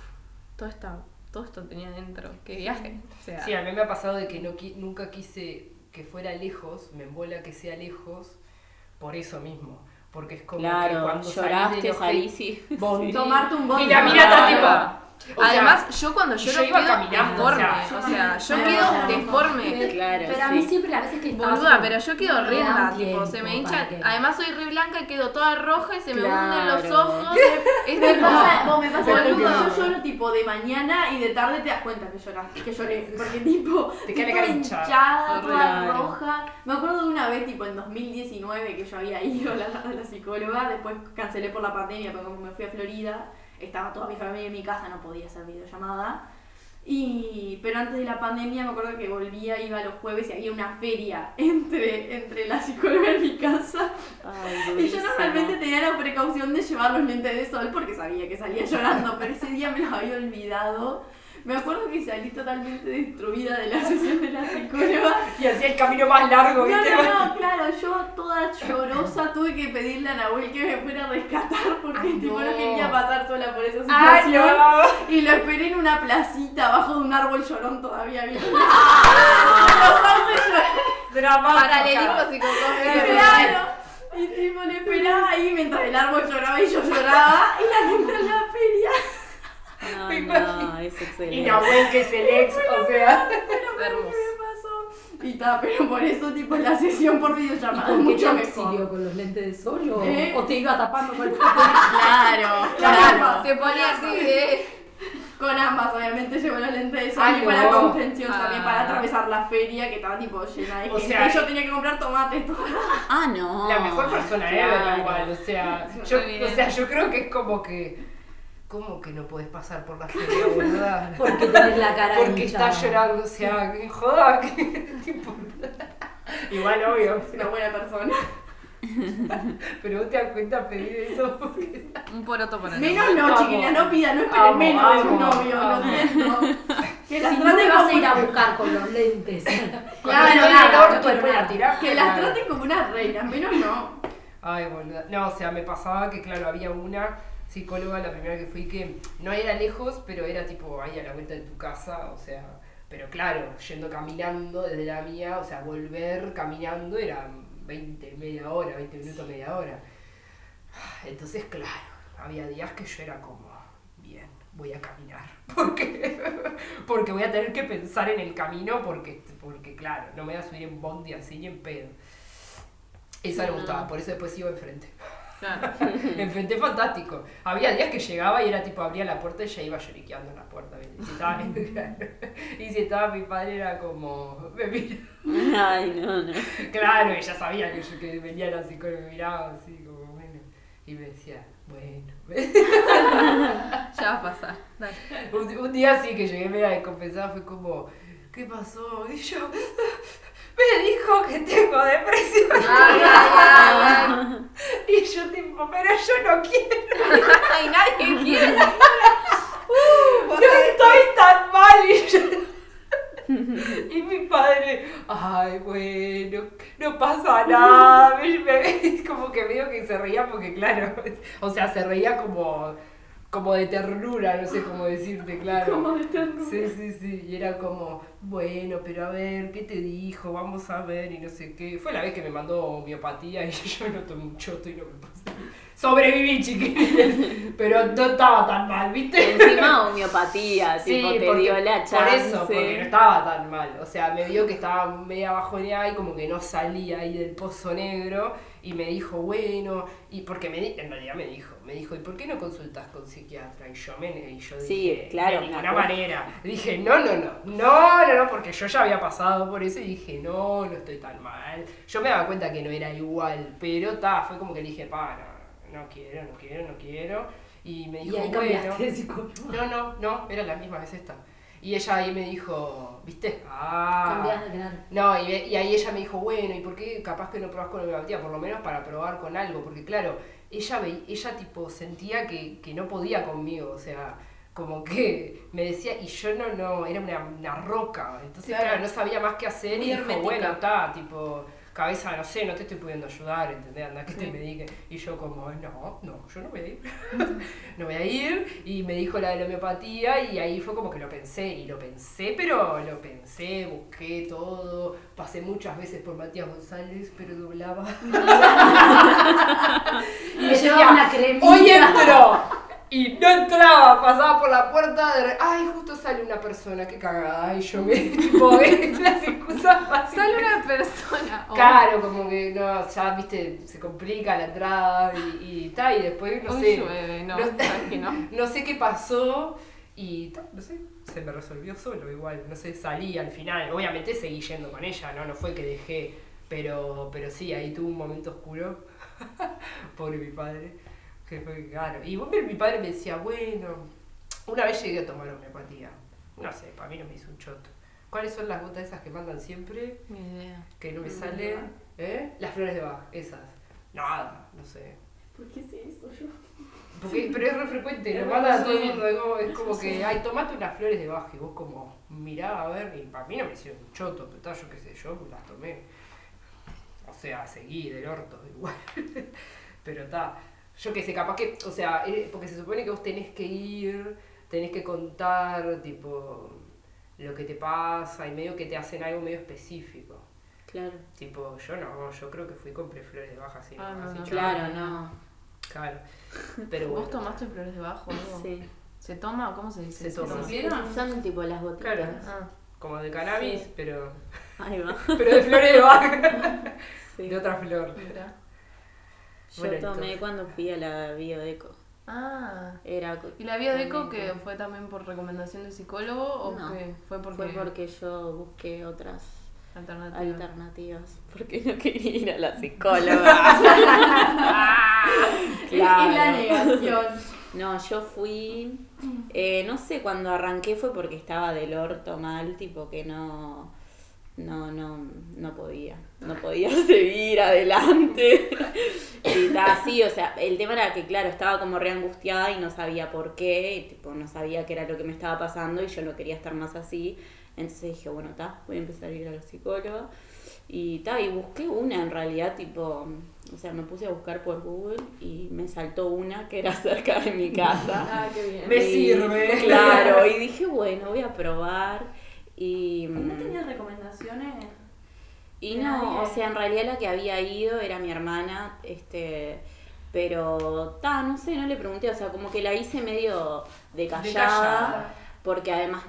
todo, está, todo esto tenía dentro, qué viaje. O sea, Sí, a mí me ha pasado de que no nunca quise que fuera lejos, me embola que sea lejos, por eso mismo. Porque es como que Claro, cuando salís lloraste, de los salí, sí. bondi, Tomarte un bondi. Y la mina está tipo. Sea, Además, yo cuando lloro yo iba quedo caminando, o deforme. sea, O sea, yo No, quedo no, no. deforme. Claro, Pero a mí sí. siempre, a veces que Boluda, pero yo quedo horrenda, tipo, se me hincha. que- Además soy re blanca y quedo toda roja y se me hunden los ojos. Es Me tipo, pasa, vos me pasa boludo. boludo. Yo lloro tipo de mañana y de tarde te das cuenta que lloraste, que lloré. Porque tipo, Te queda la toda hinchada. toda Claro. roja. Me acuerdo de una vez, tipo en 2019, que yo había ido a la, a la psicóloga, después cancelé por la pandemia, porque como me fui a Florida, estaba toda mi familia en mi casa, no podía hacer videollamada. Y, pero antes de la pandemia me acuerdo que volvía, iba los jueves y había una feria entre, entre la psicóloga y mi casa. Ay, Y yo normalmente tenía la precaución de llevar los lentes de sol porque sabía que salía llorando, pero ese día me los había olvidado. Me acuerdo que salí totalmente destruida de la sesión de la psicóloga. Y hacía el camino más largo, No, ¿viste? no, no, claro, yo toda llorosa tuve que pedirle a Nahuel que me fuera a rescatar porque Ay, tipo no no. quería pasar sola por esa ¡Ay, situación. no! Y lo esperé en una placita abajo de un árbol llorón todavía. ¿viste? Dramática. Paralelismo psicocómico. Claro. Y tipo le esperaba ahí mientras el árbol lloraba y yo lloraba y la gente en la No, Me no, imagino. es Y excelente. Nahuel, que es el ex, o sea. Pero ¿qué Hermoso. me pasó? Y ta, pero por eso tipo la sesión por ¿Y videollamada es mucho mejor. ¿Con los lentes de sol o, ¿Eh? o te iba tapando con el Claro, Claro. Se ponía así de. Con ambas, obviamente llevo los lentes de sol Ay, y para no. contención también para Ah. atravesar la feria que estaba tipo llena de O gente. sea, y yo tenía que comprar tomates todo. Ah, no. La mejor persona Claro. ever igual, o sea, yo, o sea, yo creo que es como que, ¿cómo que no podés pasar por la feria, boluda? Porque tenés la cara Porque hinchada. está llorando, o sea, que joda, que tipo, igual obvio, Es una buena persona. pero vos te das cuenta pedir eso porque Un poroto para Menos no, Vamos. chiquilina, no pida, no esperen Vamos, menos de un vamos, novio, vamos. lo siento. Que las Si no traten me vas a como ir a una- buscar con los lentes. Claro, orto no tirás, Que las claro. traten como unas reinas, menos no. Ay, boluda. No, o sea, me pasaba que, claro, había una psicóloga, la primera que fui, que no era lejos, pero era tipo ahí a la vuelta de tu casa, o sea, pero claro, yendo caminando desde la mía, o sea, volver caminando era 20, media hora, 20 minutos, media hora. Entonces, claro, había días que yo era como, bien, voy a caminar. Porque, porque voy a tener que pensar en el camino, porque, porque claro, no me voy a subir en bondi así ni en pedo. Esa me gustaba, por eso después iba enfrente. Claro. Enfrente fantástico. Había días que llegaba y era tipo, abría la puerta y ya iba lloriqueando en la puerta. Y si estaba, y si estaba mi padre era como, me mira. Ay, no, no. Claro, ella sabía que yo que venía la psicóloga y me miraba así como, bueno. Y me decía, bueno. Ya va a pasar. Dale. Un, un día sí que llegué media descompensada, fue como, ¿qué pasó? Y yo, me dijo que tengo depresión. Ay, ay, ay, Y yo tipo, pero yo no quiero. Ay, nadie quiere. no estoy tan mal y yo- Y mi padre, ay, bueno, no pasa nada. Como que veo que se reía porque, claro, o sea, se reía como, como de ternura, no sé cómo decirte, claro. Como de ternura. Sí, sí, sí. Y era como, bueno, pero a ver, ¿qué te dijo? Vamos a ver y no sé qué. Fue la vez que me mandó homeopatía y yo no tomé un choto y no me pasé. Sobreviví, chiquilines. Pero no estaba tan mal, ¿viste? Encima homeopatía, Sí, tipo, te porque- dio la chance. Por eso, porque no estaba tan mal. O sea, me vio que estaba media bajoneada y como que no salía ahí del pozo negro. Y me dijo, bueno, y porque me en realidad me dijo, me dijo, ¿y por qué no consultas con psiquiatra? Y yo me y yo Sí, dije, claro, de ninguna manera. Dije, no, no, no, no, no, no, porque yo ya había pasado por eso y dije, no, no estoy tan mal. Yo me daba cuenta que no era igual, pero ta, fue como que le dije, para, no quiero, no quiero, no quiero. Y me Y dijo, ahí bueno. de. No, no, no, era la misma, es esta. Y ella ahí me dijo, ¿viste? Ah. Cambiaste, claro. No, y, y ahí ella me dijo, bueno, ¿y por qué capaz que no probás con homeopatía? Por lo menos para probar con algo, porque claro, ella, ella tipo sentía que, que no podía conmigo, o sea, como que me decía, y yo no, no, era una, una roca, entonces Claro. claro, no sabía más qué hacer Muy y dijo, bueno, está, tipo, cabeza, no sé, no te estoy pudiendo ayudar, ¿entendés? Anda que te Sí. medique. Y yo como, no, no, yo no voy a ir, no voy a ir, y me dijo la de la homeopatía, y ahí fue como que lo pensé, y lo pensé, pero lo pensé, busqué todo, pasé muchas veces por Matías González, pero doblaba. y Me llevaba una cremita. ¡Hoy entro! Y no entraba, pasaba por la puerta de... Ay, justo sale una persona, qué cagada. Y yo me... Tipo, las excusas fáciles. Sale una persona. oh. Claro, como que no, ya, viste, se complica la entrada y, y tal, y después, no sé... llueve, no, no- sabes que no. no sé qué pasó y ta, no sé, se me resolvió solo igual, no sé, salí al final, obviamente seguí yendo con ella, no, no fue que dejé, pero, pero sí, ahí tuve un momento oscuro, pobre mi padre, que fue claro, y vos, mi padre me decía, bueno, una vez llegué a tomar homeopatía, no sé, para mí no me hizo un choto. ¿Cuáles son las gotas esas que mandan siempre? Ni idea. Que no me Flores de salen, Bach. ¿eh? Las flores de Bach, esas. Nada, no sé. ¿Por qué sé eso yo? Porque, pero es re frecuente, Es lo mandan a todo el mundo. Es como, es como que, ay, tomate unas flores de baja y vos como, mirá, a ver, y para mí no me hicieron un choto, pero tal, yo qué sé, yo las tomé. O sea, seguí del orto, igual. pero está, yo qué sé, capaz que, o sea, eh, porque se supone que vos tenés que ir, tenés que contar, tipo, lo que te pasa y medio que te hacen algo medio específico. Claro. Tipo, yo no, yo creo que fui compré flores de baja así. Ah, no, así, no, chao. Claro, no. Claro. Pero ¿Vos bueno. tomaste flores de bajo? algo? Sí. ¿Se toma o cómo se dice? Se toma. ¿Supieron? Son tipo las gotitas. Claro. Ah, Como de cannabis, Sí. pero, Ahí va. pero de flores de baja. Sí. De otra flor. mira. Yo Bueno, tomé cuando fui a la bioeco. Ah. Era ¿Y la biodeco que fue también por recomendación de psicólogo o No. qué? Fue porque, Fue porque yo busqué otras alternativa. alternativas. Porque no quería ir a la psicóloga. Y la Claro. negación. No, yo fui. eh, no sé, cuando arranqué fue porque estaba del orto mal, tipo que no. No, no, no podía. No podía seguir adelante. y estaba así, o sea, el tema era que, claro, estaba como re angustiada y no sabía por qué, y, tipo, no sabía qué era lo que me estaba pasando y yo no quería estar más así. Entonces dije, bueno, está, voy a empezar a ir a la psicóloga. Y ta, y busqué una en realidad, tipo, o sea, me puse a buscar por Google y me saltó una que era cerca de mi casa. Ah, qué bien. Me Y- sirve. Claro, y dije, bueno, voy a probar. Y, ¿No tenías recomendaciones? y de no, nadie? o sea, en realidad la que había ido era mi hermana, este, pero, ta, no sé, no le pregunté, o sea, como que la hice medio de callada, callada. porque además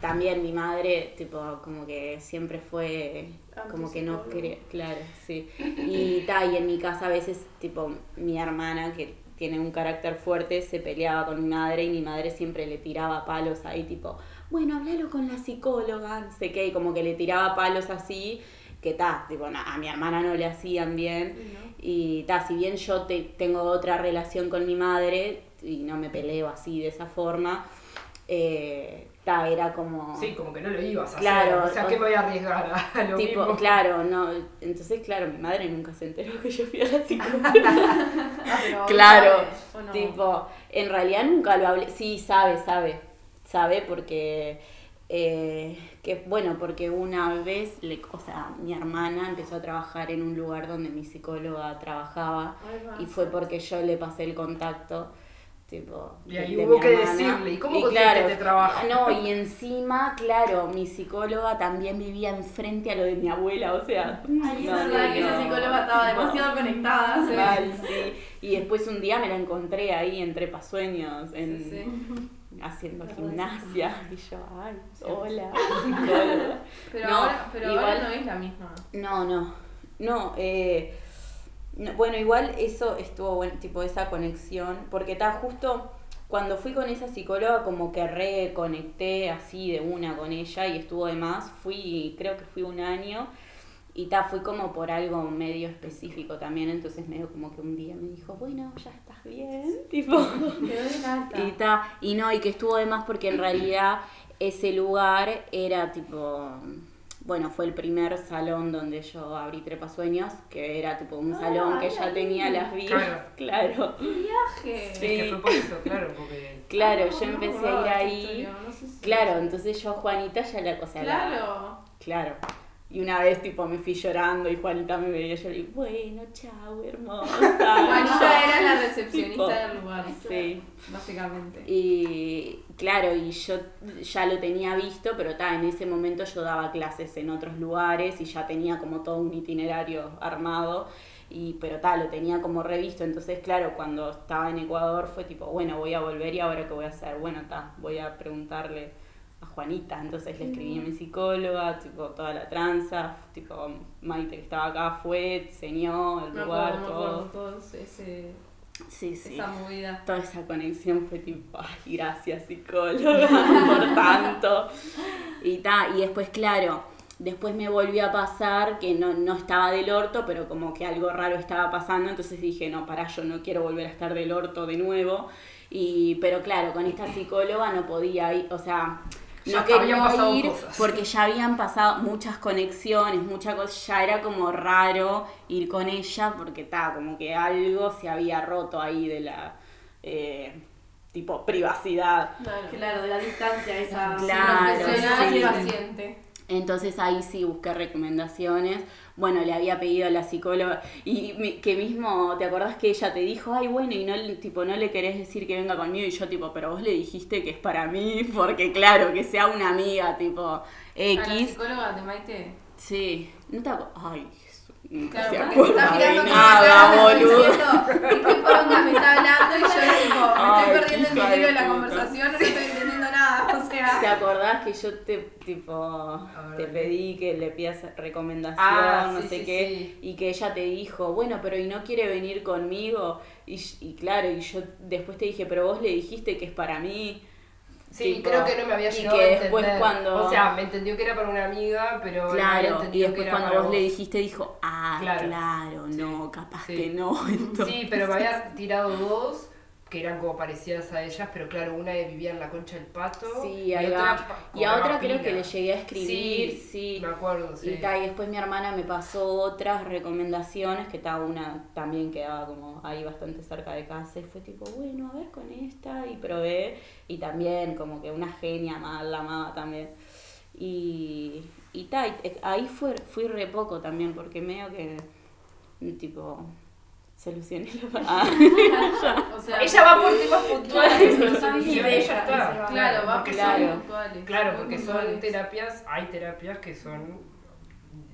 también mi madre, tipo, como que siempre fue, como que no quería, claro, sí. Y ta, y en mi casa a veces, tipo, mi hermana, que tiene un carácter fuerte, se peleaba con mi madre y mi madre siempre le tiraba palos ahí, tipo, bueno, háblalo con la psicóloga, no sé qué, y como que le tiraba palos así, que ta, tipo, na- a mi hermana no le hacían bien. Y ta, si bien yo te- tengo otra relación con mi madre y no me peleo así de esa forma, eh, ta, era como... Sí, como que no lo ibas a Claro, hacer. O sea, ¿qué me voy a arriesgar a, lo Tipo, mismo? claro, no. Entonces, claro, mi madre nunca se enteró que yo fui a la psicóloga. Claro, ¿sabes o no? Tipo, en realidad nunca lo hablé. Sí, sabe, sabe. Sabe porque. eh, que bueno, porque una vez, le, o sea, mi hermana empezó a trabajar en un lugar donde mi psicóloga trabajaba y fue porque yo le pasé el contacto. Tipo, Y ahí de hubo que hermana. decirle, ¿y cómo conseguiste este trabajo? No, y encima, claro, mi psicóloga también vivía enfrente a lo de mi abuela, o sea. Ay, es no, verdad no, que esa psicóloga estaba demasiado conectada. sí. Mal, sí. Y después un día me la encontré ahí en Trepasueños, en, sí. Haciendo gimnasia. Y yo, ay, hola. Pero, No, ahora, pero igual- ahora no es la misma. No, no. No, eh, no, bueno, igual eso estuvo bueno, tipo esa conexión, porque está justo cuando fui con esa psicóloga como que reconecté así de una con ella y estuvo de más, fui, creo que fui un año y ta, fui como por algo medio específico también, entonces medio como que un día me dijo, bueno, ya estás bien, tipo. Y ta, y no, y que estuvo de más porque en realidad ese lugar era tipo, bueno, fue el primer salón donde yo abrí Trepasueños, que era tipo un salón que ya tenía las vías, claro. Viaje. Es que fue por eso, claro, porque. Claro, yo no me empecé a ir ahí. historia, no sé si- Claro, entonces yo Juanita ya la cosa la- Claro. Y una vez tipo me fui llorando y Juanita me veía y yo le bueno, chao, hermosa. Juanita era la recepcionista Tipo, del lugar, Sí. básicamente. Y claro, y yo ya lo tenía visto, pero ta, en ese momento yo daba clases en otros lugares y ya tenía como todo un itinerario armado. Y, pero tal, lo tenía como revisto. Entonces, claro, cuando estaba en Ecuador fue tipo, bueno, voy a volver y ahora qué voy a hacer. Bueno, ta, voy a preguntarle a Juanita. Entonces le escribí a mi psicóloga, tipo, toda la tranza, tipo, Maite que estaba acá fue, enseñó el Me lugar, todo. todo ese, Sí, sí esa movida. toda esa conexión fue tipo, ay, gracias psicóloga por tanto. Y ta, y después, claro, después me volvió a pasar que no, no estaba del orto, pero como que algo raro estaba pasando, entonces dije, no, para, yo no quiero volver a estar del orto de nuevo. Y, pero claro, con esta psicóloga no podía ir, o sea, Ya no quería habían pasado ir cosas. porque ya habían pasado muchas conexiones, muchas cosas, ya era como raro ir con ella porque está, como que algo se había roto ahí de la eh, tipo privacidad. Claro, de la distancia esa. Claro, Profesional sí. y paciente. Entonces ahí sí busqué recomendaciones. Bueno, le había pedido a la psicóloga y que mismo, ¿te acordás que ella te dijo, ay, bueno, y no, le- tipo, no le querés decir que venga conmigo? Y yo, tipo, pero vos le dijiste que es para mí, porque claro, que sea una amiga, tipo, A la X. psicóloga de Maite. Sí, no te. Ay, Jesús, nunca Claro, se acuerda está de nada, boludo. está diciendo, ¿de qué poronga me está hablando? Y yo tipo, me Ay, estoy perdiendo el sentido de la puta. conversación, no estoy ¿Te acordás que yo te, tipo, te pedí que le pidas recomendación, Ah, no sí, sé sí, qué, sí. y que ella te dijo, bueno, pero ¿y no quiere venir conmigo? Y, y claro, y yo después te dije, pero vos le dijiste que es para mí. Sí, Tipo, creo que no me había y llegado que a después entender. cuando- O sea, me entendió que era para una amiga, pero no Claro, y después que era cuando vos le dijiste dijo, ah, Claro. claro, no, capaz que no. entonces- Sí, pero me había tirado dos que eran como parecidas a ellas, pero claro, una vivía en la concha del pato. Sí, y otra Y a otra creo que le llegué a escribir, Sí, sí. Me acuerdo, sí. Y, ta, y después mi hermana me pasó otras recomendaciones, que estaba una también quedaba como ahí bastante cerca de casa y fue tipo, bueno, a ver con esta y probé y también como que una genia mal, la amaba también. Y, y ta, y, eh, ahí fue, fui re poco también porque medio que tipo solucioné la O sea, Ella va por temas puntuales, soluciona bien, y ya ella, está. Claro, va por claro. son, puntuales. claro, porque son terapias, hay terapias que son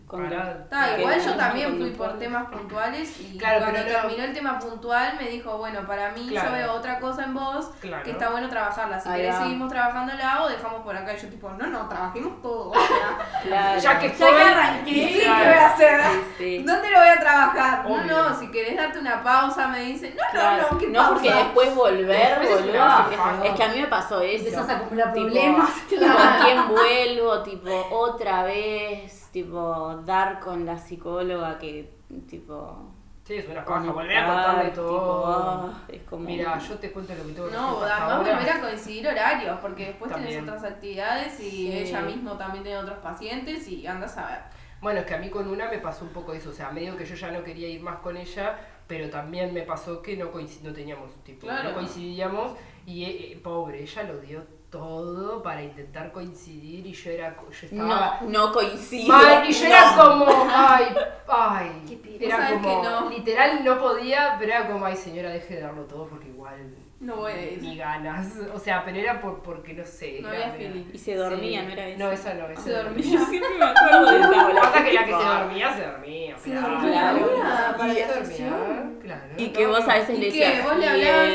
para... Igual yo también fui por temas puntuales y Claro, cuando pero no- terminó el tema puntual me dijo, bueno, para mí Claro. yo veo otra cosa en vos Claro. que está bueno trabajarla. Si Ahí querés va. seguimos trabajándola o dejamos por acá. Y yo tipo, no, no, trabajemos todo. O sea, Claro. Ya que ya estoy... que arranqué, ¿qué voy a hacer? Sí, sí. ¿Dónde lo voy a trabajar? Obvio. No, no, si querés darte una pausa me dicen, no, Claro. no, no, ¿qué No, pausa? porque después volver, boludo. es que a mí me pasó eso. Empezás a acumular Tipo, problemas. ¿Con quién vuelvo? Tipo, otra vez, tipo, dar con la psicóloga que, tipo... Sí, es una volver a contarle tipo, todo. ah, es como... Mira, yo te cuento lo que tengo que No, hacer además volver a coincidir horarios, porque después También. tenés otras actividades y Sí. ella mismo también tiene otros pacientes y andas a ver. Bueno, es que a mí con una me pasó un poco eso, o sea, medio que yo ya no quería ir más con ella, pero también me pasó que no, coinci- no teníamos, tipo, Claro. no coincidíamos y eh, eh, pobre, ella lo dio todo para intentar coincidir y yo era, co- yo estaba... No, no coincido. Mal, y yo era como, ay, ay, era como, que no. literal no podía, pero era como, ay señora, deje de darlo todo porque igual No voy a ir. ni ganas, o sea, pero era por, porque no sé. No era había feeling. Y se dormía, Sí. ¿no era eso? No, esa no, esa Se dormía. Yo siempre me acuerdo de esa bola. Pasa que la que se dormía, se dormía. Se claro. dormía Claro. para Y la dormía, sesión. claro. Y que No, vos a veces ¿Y le qué? decías, ¿Vos le "Y hablabas?"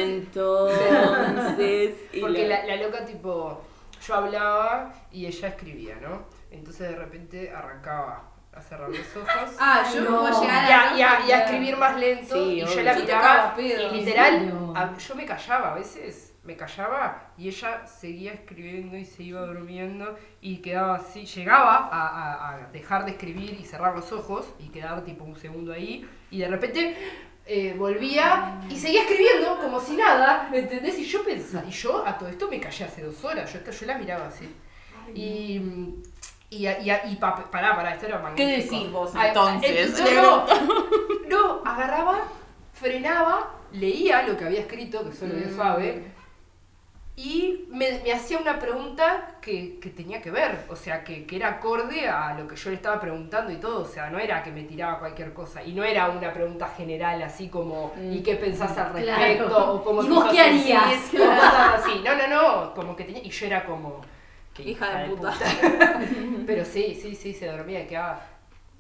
entonces... y Porque la loca, tipo, yo hablaba y ella escribía, ¿no? Entonces de repente arrancaba a cerrar los ojos. Ah, yo No. puedo llegar y, a. y a- y a escribir más lento Sí, y yo obvio. la Yo miraba y literal yo me callaba a veces me callaba y ella seguía escribiendo y se iba durmiendo y quedaba así, llegaba a, a- a dejar de escribir y cerrar los ojos y quedar tipo un segundo ahí y de repente eh, volvía y seguía escribiendo como si nada, ¿me entendés? Y yo pensaba, y yo a todo esto me callé hace dos horas, yo, yo la miraba así. Y, y, y, y pa- pará, pará, esto era magnífico. decís vos, Ay, entonces? eh, no, no, agarraba, frenaba, leía lo que había escrito, que solo Dios sabe, y me, me hacía una pregunta que, que tenía que ver, o sea, que, que era acorde a lo que yo le estaba preguntando y todo, o sea, no era que me tiraba cualquier cosa, y no era una pregunta general así como, ¿y qué pensás al Claro. respecto? O cómo ¿Y vos qué harías? cosas así, no, no, no, como que tenía, y yo era como... "Qué Hija de puta". Pero sí, sí, sí, se dormía, quedaba,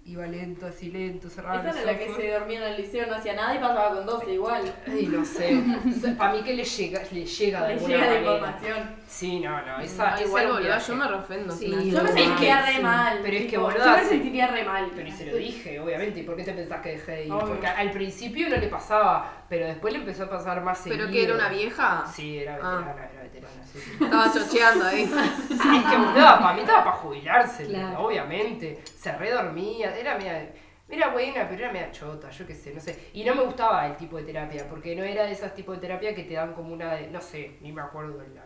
iba lento, así lento, cerraba Esa los era la que se dormía en el liceo, no hacía nada y pasaba con 12 igual. No sé. Para mí que le llega, le llega de Le alguna llega la manera. información. Sí, no, no. Esa, Ah, esa igual, boluda, viaje. yo me reofendo. Sí, Yo me sentiría re mal. pero es que, boluda, Yo me se- sentiría re mal. Pero se lo dije, obviamente. ¿Y por qué te pensás que dejé de ir? Obvio. Porque al principio no le pasaba, pero después le empezó a pasar más seguido. ¿Pero que era una vieja? Sí, era Ah. veterana, era veterana, sí. sí. Estaba chocheando ahí. Sí, es que boluda, para mí estaba para jubilarse, Claro. obviamente. Se redormía, era media. Era buena, pero era media chota, yo qué sé, no sé. Y no me gustaba el tipo de terapia, porque no era de esos tipos de terapia que te dan como una de. No sé, ni me acuerdo de la.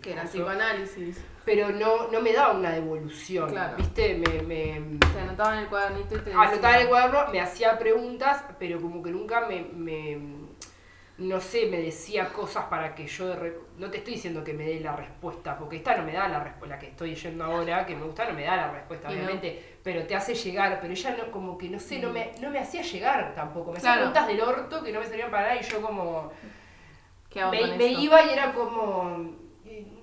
Que era psicoanálisis. Pero no, no me daba una devolución, Claro. ¿viste? Me. me Te anotaba en el cuadernito y te decía. anotaba en el cuaderno, me hacía preguntas, pero como que nunca me, me- no sé, me decía cosas para que yo, re- no te estoy diciendo que me dé la respuesta, porque esta no me da la respuesta, la que estoy yendo ahora, que me gusta, no me da la respuesta, no. obviamente, pero te hace llegar, pero ella no, como que, no sé, no me, no me hacía llegar tampoco, me hacía Claro. preguntas del orto que no me servían para nada y yo como, ¿Qué hago me, con me esto? iba y era como,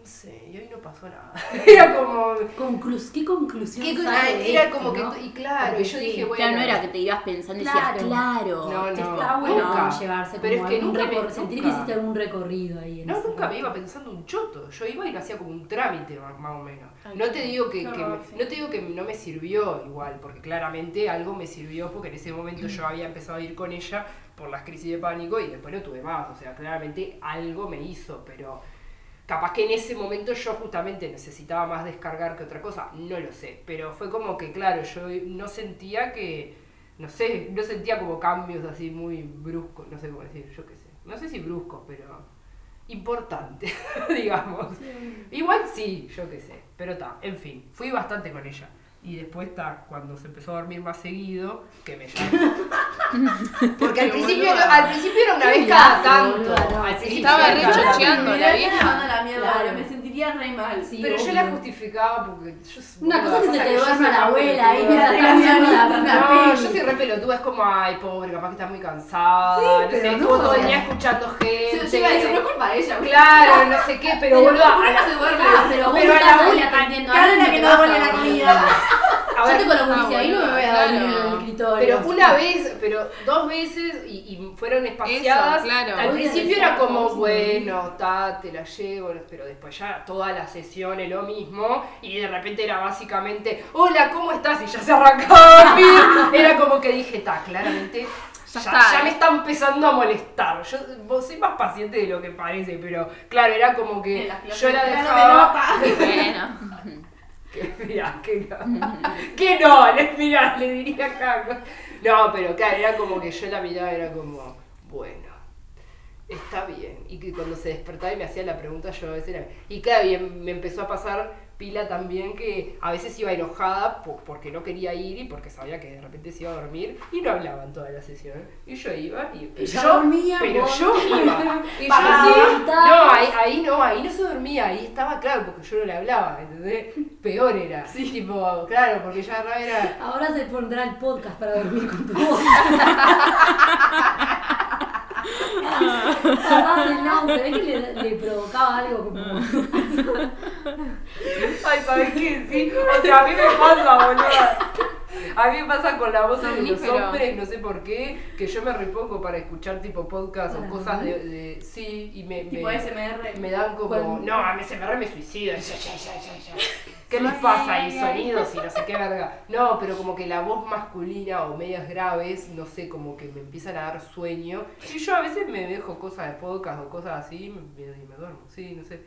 sé, y hoy no pasó nada, era como... Conclus ¿Qué conclusión ¿qué- saco de era esto, como que, no? y claro, Porque y yo sí, dije, bueno, Claro, no era que te ibas pensando y Claro. decías, claro. No, está bueno nunca. llevarse Pero como es que nunca me- recor- sentir que hiciste algún recorrido ahí. En No, nunca me iba pensando un choto. Yo iba y lo hacía como un trámite, más o menos. Ay, No te digo que, qué que horror, me- sí. no te digo que no me sirvió igual, porque claramente algo me sirvió porque en ese momento yo había empezado a ir con ella por las crisis de pánico y después no tuve más. O sea, claramente algo me hizo, pero capaz que en ese momento yo justamente necesitaba más descargar que otra cosa, no lo sé. Pero fue como que, claro, yo no sentía que, no sé, no sentía como cambios así muy bruscos, no sé cómo decir, yo qué sé. No sé si bruscos, pero importante, digamos. Igual sí, yo qué sé, pero está, en fin, fui bastante con ella. Y después está, cuando se empezó a dormir más seguido, que me llamó. Porque al principio, boluda. al principio era una vez cada tanto. boluda, no, al sí. principio Estaba era re cada tanto. chocheando la Me vieja. manda la mierda, Sentiría re mal. Sí, Pero yo la justificaba porque yo Una cosa es que se te duerma soy la abuela ahí estás viendo la No, yo soy re pelotuda, es como, ay, pobre, capaz que está muy cansada. Sí, no sé, pero estuvo todo el día escuchando gente. A decir, no es culpa de ella. Claro, no sé qué, pero Pero boludo, a pero pero a a te vas a dormir. comida. A Yo tengo la Ah, policía ahí no me voy a claro. en el escritorio. Pero una vez, pero dos veces y, y fueron espaciadas. Eso, claro. Al principio era como, bueno, ta, te la llevo, pero después ya toda la sesión es lo mismo y de repente era básicamente, hola, ¿cómo estás? Y ya se arrancaba. Era como que dije, ta, claramente. Ya, Ya está, ya eh. me está empezando a molestar. Yo vos soy más paciente de lo que parece, pero claro, era como que yo la dejaba. Bueno. Que no. que no, le diría acá. No, pero claro, era como que yo la miraba, era como, bueno, está bien. Y que cuando se despertaba y me hacía la pregunta, yo a veces era. Y claro, y em- me empezó a pasar pila también que a veces iba enojada po- porque no quería ir y porque sabía que de repente se iba a dormir y no hablaba en toda la sesión. Y yo iba y, Ella yo, dormía, pero yo iba. Y yo sí, no, ahí, ahí no, ahí no se dormía, ahí estaba claro porque yo no le hablaba, ¿entendés? Peor era. Sí. Tipo, claro, porque ya no era. Ahora se pondrá el podcast para dormir con tu voz. El lado, se ve que le, le provocaba algo como. Ay, ¿sabes qué? Sí, o sea, a mí me pasa, boludo. A mí me pasa con la voz de los hombres, no sé por qué, que yo me repongo para escuchar tipo podcast o cosas de, de- Sí, y me, Tipo me, SMR. me dan como. ¿Cuál? No, a mí se me suicida. Ya, ya, ya, ya. ¿Qué les pasa ay. Sonidos y no sé qué verga. No, pero como que la voz masculina o medias graves, no sé, como que me empiezan a dar sueño. Y yo a veces me dejo cosas de podcast o cosas así y me, y me duermo. Sí, no sé.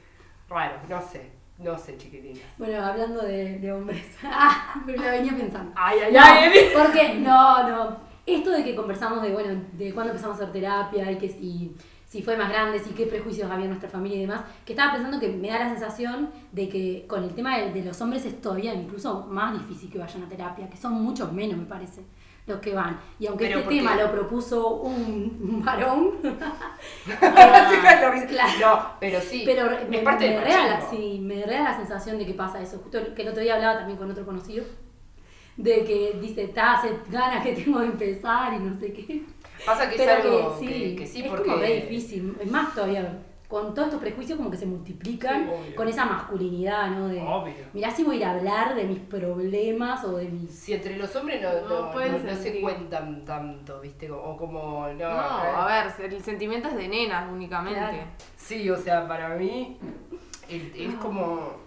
Raro, no sé. No sé, chiquitinas. Bueno, hablando de, de hombres. Ah, me la venía pensando. Ay, ay, No, ay. porque, no, no. Esto de que conversamos de, bueno, de cuándo empezamos a hacer terapia y que si, si fue más grande, si qué prejuicios había en nuestra familia y demás, que estaba pensando que me da la sensación de que con el tema de, de los hombres es todavía incluso más difícil que vayan a terapia, que son muchos menos, me parece, los que van. Y aunque Pero este tema lo propuso un, varón, Claro. No, pero sí. pero es me, parte me sí, me la sensación de que pasa eso. Justo que el otro día hablaba también con otro conocido, de que dice, ta, hace ganas que tengo de empezar y no sé qué. Pasa que es Pero algo que que, sí, que sí, es porque. como re difícil. Es más todavía, con todos estos prejuicios como que se multiplican Sí, con esa masculinidad, ¿no? De, Obvio. mirá si voy a ir a hablar de mis problemas o de mis... Si entre los hombres no, No no, pueden no- no se cuentan tanto, ¿viste? O como. No, No, a ver, el sentimiento es de nenas únicamente. Claro. Sí, o sea, para mí el- es como.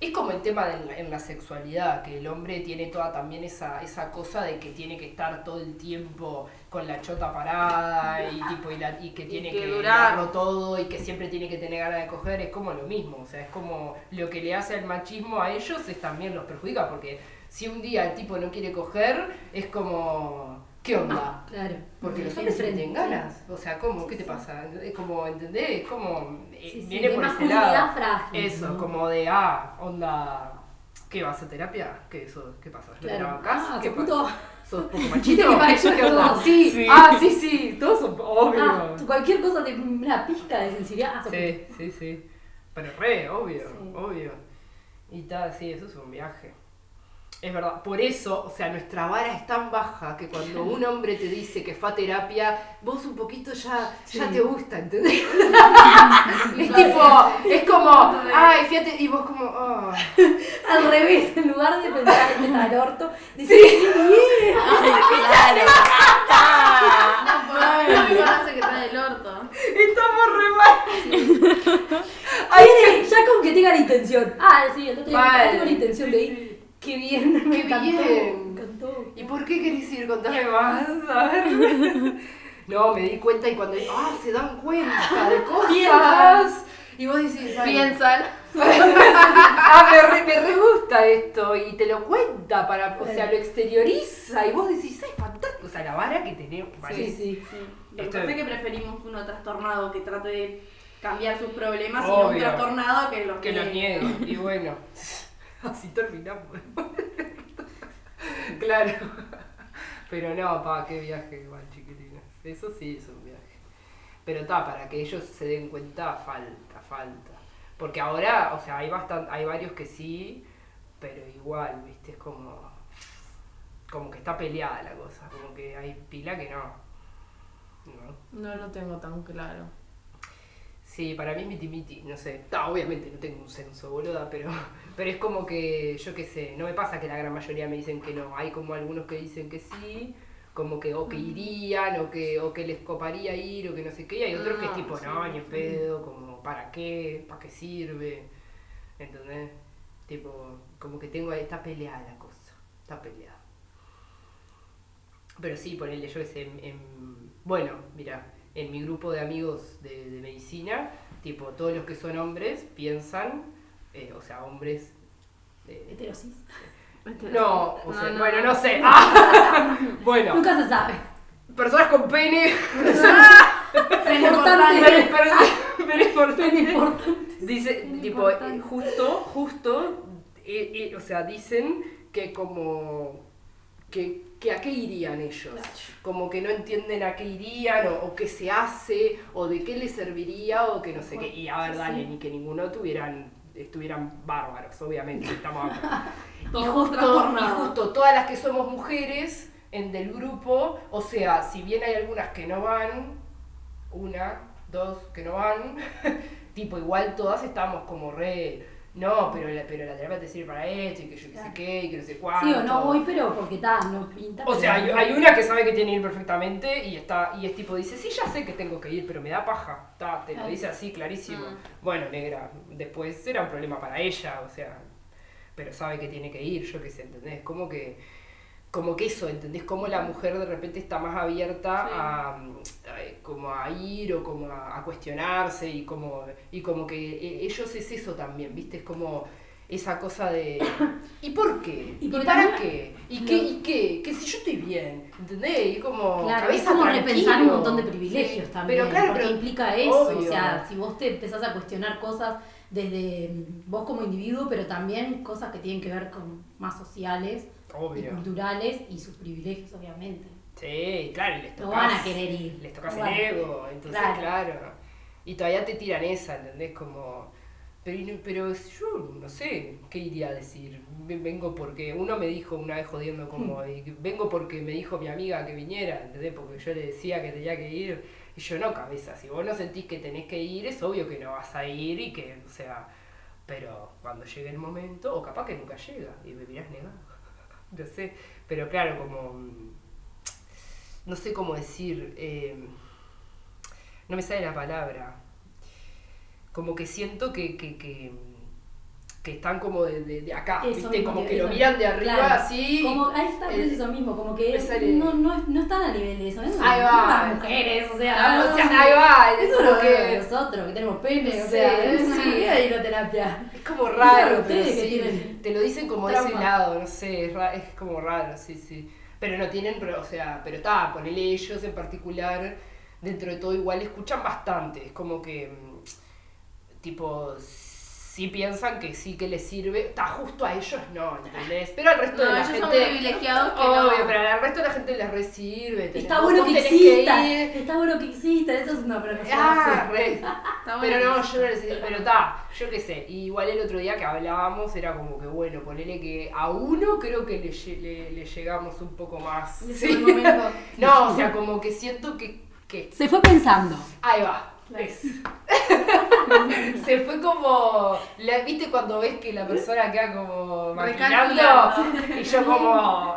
Es como el tema de la- en la sexualidad, que el hombre tiene toda también esa, esa cosa de que tiene que estar todo el tiempo con la chota parada y tipo y, la- y que tiene que que, durar. darlo todo y que siempre tiene que tener ganas de coger, es como lo mismo, o sea, es como lo que le hace el machismo a ellos es también los perjudica, porque si un día el tipo no quiere coger, es como, ¿qué onda? Claro. Porque los hombres siempre tienen ganas. O sea, ¿cómo? ¿Qué te pasa? Es como, ¿entendés? Es como. eh, Sí, viene por ese lado. frágil, Eso, ¿no? como de, ah, onda. ¿Qué vas a terapia? ¿Qué eso? ¿Qué pasa? ¿No te Claro. la bancás? Ah, ¿Qué pasa? ¿Sos poco Viste machito? Sí. Sí. Ah, sí, sí. Todos son. Obvio. Ah, cualquier cosa de una pizca de sensibilidad. Ah, sí, sí, sí. Pero re, obvio, Sí. obvio. Y tal, sí, eso es un viaje. Es verdad, por eso, o sea, nuestra vara es tan baja que cuando un hombre te dice que fue a terapia, vos un poquito ya, ya Sí. te gusta, ¿entendés? es tipo, es como, ay, fíjate, y vos como, ah. Al revés, en lugar de pensar en el orto, decís, No, por no me conoce que está del orto. Estamos re mal. Ay, ya con que tenga la intención. Ah, sí, el otro día Mal. tengo la intención de ir. Qué bien, me Qué encantó. bien. Me encantó. ¿Y por qué querés ir? Contame más, a ver. No, me di cuenta y cuando, ah, se dan cuenta de cosas. Y vos decís, ay, Piensan. ah, me re, me re gusta esto y te lo cuenta para, o sea, lo exterioriza y vos decís, es fantástico, o sea, la vara que tenemos, que parece. Sí, sí. Sí. Lo que que preferimos uno trastornado que trate de cambiar sus problemas y no un trastornado que los Que lo niegue. Y bueno, así terminamos. claro. Pero no, pa, qué viaje igual, chiquitina. Eso sí es un viaje. Pero está, para que ellos se den cuenta, falta, falta. Porque ahora, o sea, hay bastan- hay varios que sí, pero igual, viste, es como. Como que está peleada la cosa. Como que hay pila que no. ¿No? No lo tengo tan claro. Sí, para mí es miti miti, no sé. Ta, obviamente no tengo un censo, boluda, pero, pero es como que, yo qué sé, no me pasa que la gran mayoría me dicen que no. Hay como algunos que dicen que sí, como que o que irían, o que, o que les coparía ir, o que no sé qué. Y hay otros que es No, tipo, no, ni pedo, como, ¿para qué? ¿Para qué sirve? ¿Entendés? Tipo, como que tengo ahí, está peleada la cosa, está peleada. Pero sí, ponerle yo en, en- bueno, mira, en mi grupo de amigos de, de medicina, tipo, todos los que son hombres piensan, eh, o sea, hombres... eh, Heterosis. no, o No, sea, no, bueno, no. sé. Ah, bueno, Nunca se sabe. personas con pene. Importante. Pero- pero- pero importante. Importante. Dice, Muy tipo, importante. justo, justo, eh, eh, o sea, dicen que como, que, que a qué irían ellos, como que no entienden a qué irían, o, o qué se hace, o de qué les serviría, o que no sé qué, y a ver, dale, ni que ninguno tuvieran, estuvieran bárbaros, obviamente, estamos acá. y, justo todas las que somos mujeres en del grupo, o sea, si bien hay algunas que no van, una, dos que no van, tipo, igual todas estamos como re, no, pero la, pero la terapia te sirve para esto, y que yo qué sé qué, y que no sé cuánto. Sí o no voy, pero porque está, no pinta. O sea, hay, hay una que sabe que tiene que ir perfectamente y está y es tipo, dice, sí, ya sé que tengo que ir, pero me da paja. Ta, te lo dice así, clarísimo. Bueno, negra, después era un problema para ella, o sea, pero sabe que tiene que ir, yo qué sé, ¿entendés? Como que, como que eso, ¿entendés? Como la mujer de repente está más abierta a, a, como a ir o como a, a cuestionarse y como, y como que eh, ellos es eso también, ¿viste? Es como esa cosa de ¿y por qué? Y ¿Y, porque para qué? ¿Y qué? ¿Y qué? Que si yo estoy bien, ¿entendés? Y como Claro, es como tranquilo. repensar un montón de privilegios Sí, también. Pero claro, porque pero implica eso. obvio. O sea, si vos te empezás a cuestionar cosas desde mm, vos como individuo, pero también cosas que tienen que ver con más sociales y culturales y sus privilegios, obviamente. Sí, claro, y les No tocas, van a querer ir. Les tocas Bueno, el ego, entonces claro. claro. Y todavía te tiran esa, ¿entendés? Como, pero, no- pero yo no sé qué iría a decir. Ve- Vengo porque, uno me dijo una vez jodiendo como, Hmm. vengo porque me dijo mi amiga que viniera, ¿entendés? Porque yo le decía que tenía que ir. Y yo no, cabeza, si vos no sentís que tenés que ir, es obvio que no vas a ir y que, o sea, pero cuando llegue el momento, o capaz que nunca llega y me mirás negado. No sé, pero claro, como no sé cómo decir, eh, no me sale la palabra, como que siento que, que, que, que están como de, de- de acá, Eso ¿viste? mismo, Como que lo mismo. miran de arriba Claro. así. Como, ahí está, el- es eso mismo, como que sale- no, no, no están a nivel de eso. ¿eh? Ahí va. Son las mujeres, o sea, Ah, o no, sea, ahí va, Eso es lo que nosotros, que tenemos pene, o Sí, sea, sí. sí, hay una terapia. es como raro, pero sí, te lo dicen como de ese lado, no sé, es, ra- es como raro, sí, sí. Pero no tienen, pero, o sea, pero está, ponele ellos en particular, dentro de todo igual escuchan bastante, es como que, mm, tipo, sí piensan que sí que les sirve, está justo a ellos no, ¿entendés? Pero al resto No, de la ellos son gente... privilegiados que Obvio, no. pero al resto de la gente les resirve. Está bueno que exista, está bueno que exista, eso es una preocupación. Ah, re. Está Pero bueno. no, yo no necesito, pero está, yo qué sé, igual el otro día que hablábamos era como que bueno, ponele que a uno creo que le, lle- le, le llegamos un poco más. Sí. No, o sea, como que siento que, que Se fue pensando. ahí va. Es. Se fue como, la, ¿viste cuando ves que la persona queda como maquinando? Y yo como,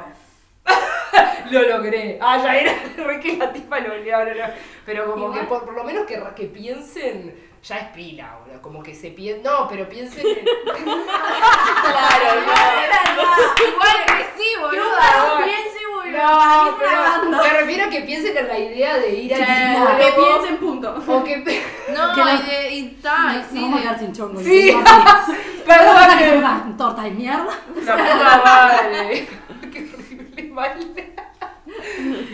lo logré. Ah, ya era re que la tipa lo logró, no, no. Pero como que por, por lo menos que, que piensen, ya es pila, boludo. Como que se piensen, no, pero piensen en... claro, no. Igual que sí, boludo. No, No, pero me refiero a que piensen en la idea de ir al Que psicólogo. piensen, punto. O que... No, Que y, de, y ta, y Nos sí, vamos a de- quedar sin chongo. Sí. Perdón, Vamos a hacer que- una torta de mierda. La puta madre. Qué horrible, mal.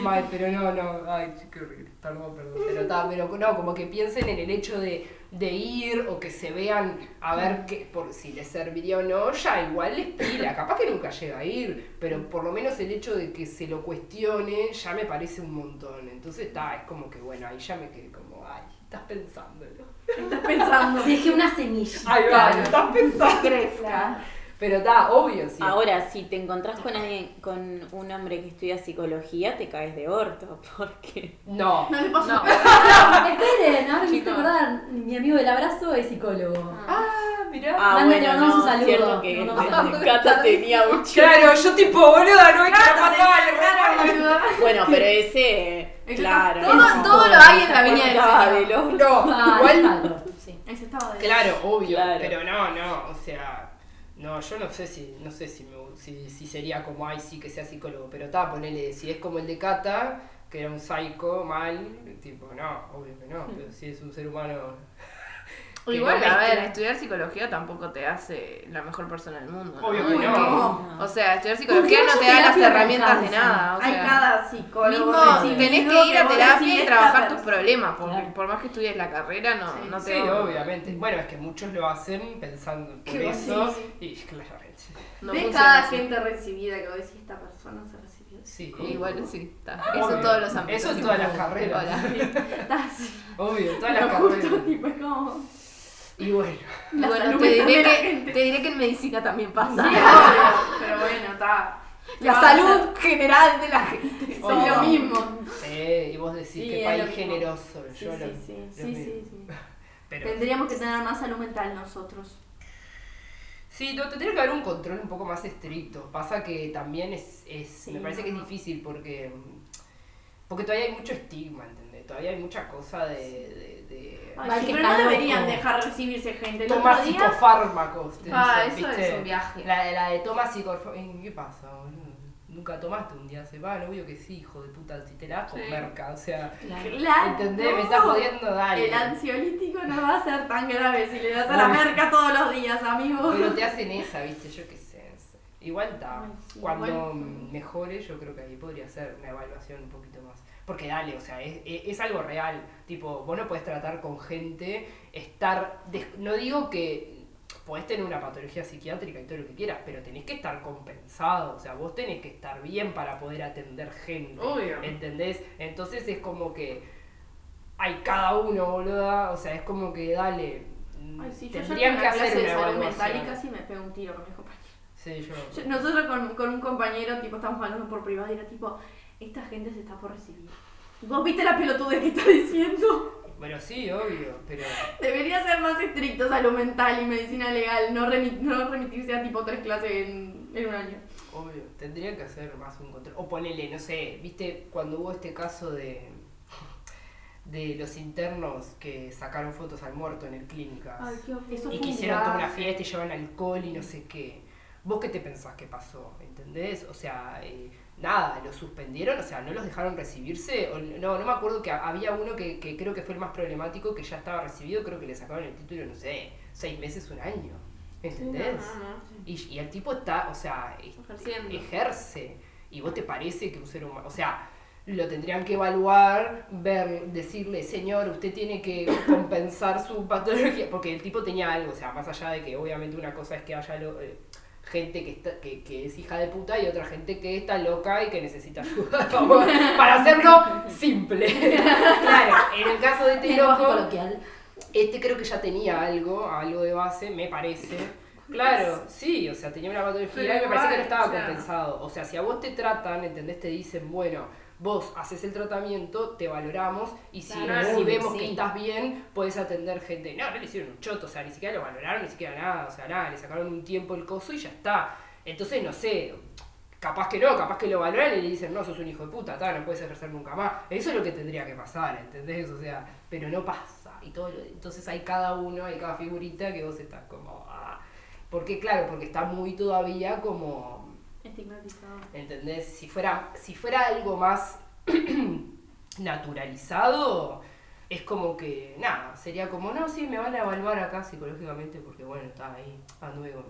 Mal, pero no, no, ay, qué horrible. Perdón, perdón. Pero está, pero no, como que piensen en el hecho de, de ir o que se vean a ver que, por si les serviría o no, ya igual les pila. Capaz que nunca llega a ir, pero por lo menos el hecho de que se lo cuestione ya me parece un montón. Entonces está, es como que bueno, ahí ya me quedé como, ay, estás pensándolo. Estás pensando. Dejé una semilla. Ay, va, estás pensando. Crezca. Pero está, obvio, sí. Ahora, si te encontrás con alguien, con un hombre que estudia psicología, te caes de orto, porque No. No le pasó. No. Esperen, ahora me acordar, mi amigo del abrazo es psicólogo. Ah, mirá. Ah, Manda, le bueno, no, un saludo. cierto que un saludo. Cata tenía un Claro, yo tipo, boluda, no es que no el Bueno, pero ese, claro. Todo, ese todo lo hay en la viña del. No, Ah, igual. Ese estaba de. Claro, obvio, pero no, no, o sea, no, yo no sé si, no sé si, me, si, si sería como, ay, sí, que sea psicólogo, pero está, ponele, si es como el de Cata, que era un psycho mal, tipo, no, obvio que no, pero si es un ser humano... Igual, a ver, estudiar psicología tampoco te hace la mejor persona del mundo. ¿no? Obvio que Uy, no. no. O sea, estudiar psicología no te da las herramientas de nada. O Hay sea, cada psicólogo. mismo tenés que ir a terapia y trabajar tus problemas, porque Claro. por más que estudies la carrera, no, Sí. no te Sí, va- obviamente. Bueno, es que muchos lo hacen pensando por Que eso, sí, y claramente. no Ves cada así. gente recibida que vos decís, esta persona se recibió. Sí, Igual sí, está. Eso en todos los ámbitos. Eso en todas las carreras. Obvio, todas las carreras. Y bueno, Y La bueno, salud te diré, de la que, gente. te diré que en medicina también pasa. Sí, obvio, pero bueno, está. La salud general de la gente. Es lo mismo. sí, y vos decís Sí, que país generoso. Sí, yo sí, lo- sí, lo sí, mismo. sí, sí. Pero, Tendríamos que tener más salud mental nosotros. Sí, no, tendría que haber un control un poco más estricto. Pasa que también es, es Sí, me parece que es difícil porque porque todavía hay mucho estigma, ¿entendés? Todavía hay mucha cosa de, de, de- Ay, Mal sí, que pero no deberían loco. dejar recibirse gente. El toma otro día, psicofármacos. te Ah, dicen, eso ¿viste? es un viaje. La, de- la de toma psicofármacos. ¿Qué pasa, boludo? Nunca tomaste un día, se va, obvio que sí, hijo de puta, si te la das con Sí. merca, o sea, Claro. ¿entendés? Me estás jodiendo, dale. El ansiolítico no va a ser tan grave si le das a la merca todos los días, amigo. Pero te hacen esa, viste, yo qué sé. no. Igual está. Ay, sí, Cuando igual. mejore, yo creo que ahí podría ser una evaluación un poquito. Porque dale, o sea, es, es- es algo real. Tipo, vos no podés tratar con gente, estar. no digo que podés tener una patología psiquiátrica y todo lo que quieras, pero tenés que estar compensado. O sea, vos tenés que estar bien para poder atender gente. Obvio. ¿Entendés? Entonces es como que hay cada uno, boluda. O sea, es como que dale. mm, Ay, sí, yo tendrían en que hacer una mental y casi me pego un tiro con mis compañeros. Sí, yo. Yo- Nosotros con, con un compañero, tipo, estamos hablando por privado y era tipo, esta gente se está por recibir. ¿Vos viste la pelotudez que está diciendo? Bueno, sí, obvio, pero. Debería ser más estricto salud mental y medicina legal, no, remi- no remitirse a tipo tres clases en, en un año. Obvio, tendría que hacer más un control. O ponele, no sé, viste, cuando hubo este caso de. de los internos que sacaron fotos al muerto en el clínicas. Eso y fue que hicieron toda una fiesta y llevan alcohol y no sé qué. ¿Vos qué te pensás que pasó? ¿Entendés? O sea, eh, nada, los suspendieron, o sea, no los dejaron recibirse. O, no, no me acuerdo que había uno que, que creo que fue el más problemático, que ya estaba recibido, creo que le sacaron el título, no sé, seis meses, un año. ¿Entendés? No, no, no. Y, y el tipo está, o sea, Ejerciendo. ejerce. ¿Y vos te parece que un ser humano, o sea, lo tendrían que evaluar, ver, decirle, señor, usted tiene que compensar su patología, porque el tipo tenía algo, o sea, más allá de que obviamente una cosa es que haya lo- eh, gente que, está, que, que es hija de puta y otra gente que está loca y que necesita ayuda. Vamos, Para hacerlo simple. claro, en el caso de este loco, este creo que ya tenía algo, algo de base, me parece. Claro, sí, o sea, tenía una patología y me parece que no estaba compensado. O sea, si a vos te tratan, ¿entendés? Te dicen, bueno, vos haces el tratamiento, te valoramos y si, Claro, si vemos sí. que estás bien, puedes atender gente. No, no le hicieron un choto, o sea, ni siquiera lo valoraron, ni siquiera nada, o sea, nada, le sacaron un tiempo el coso y ya está. Entonces, no sé, capaz que no, capaz que lo valoran y le dicen, no, sos un hijo de puta, ta, no puedes ejercer nunca más. Eso es lo que tendría que pasar, ¿entendés? O sea, pero no pasa. Y todo entonces hay cada uno, hay cada figurita que vos estás como, ah. Porque claro, porque está muy todavía como, Estigmatizado. ¿entendés? Si fuera, si fuera algo más naturalizado, es como que, nada, sería como, no, sí, me van a evaluar acá psicológicamente porque, bueno, está ahí, anduve con...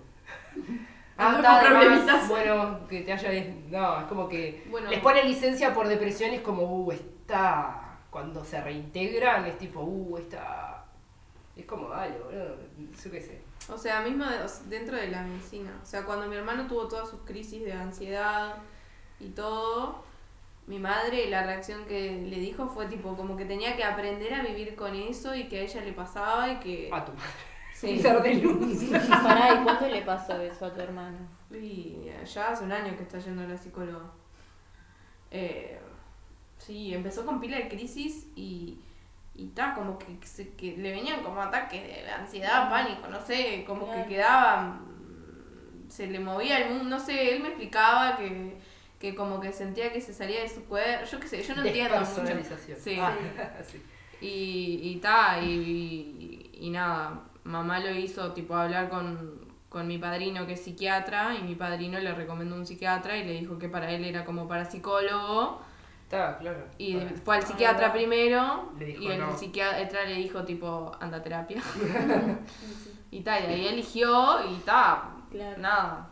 Ah, está con de más, problemitas. bueno, que te haya... No, es como que Bueno, les ponen licencia por depresión y es como, uh, está... Cuando se reintegran es tipo, uh, está... Es como, dale, boludo, yo qué sé. O sea, mismo de- dentro de la medicina. O sea, cuando mi hermano tuvo todas sus crisis de ansiedad y todo, mi madre la reacción que le dijo fue tipo como que tenía que aprender a vivir con eso y que a ella le pasaba y que... A tu madre. Sí. Ser de luz. Pará, ¿y cuándo le pasó eso a tu hermano? Y ya hace un año que está yendo a la psicóloga. Eh, sí, empezó con pila de crisis y, y ta, como que, se- que le venían como ataques de ansiedad, pánico, no sé, como que quedaba, mm, se le movía el mundo, no sé, él me explicaba que, que como que sentía que se salía de su cuerpo, yo qué sé, yo no entiendo mucho. Sí. Ah, sí. Y, y ta, y, y, y nada, mamá lo hizo tipo hablar con, con mi padrino que es psiquiatra y mi padrino le recomendó un psiquiatra y le dijo que para él era como para psicólogo Está, claro. y Ah. fue al psiquiatra primero dijo y el no. psiquiatra le dijo tipo anda a terapia y ta, y de ahí eligió y ta, Claro. nada,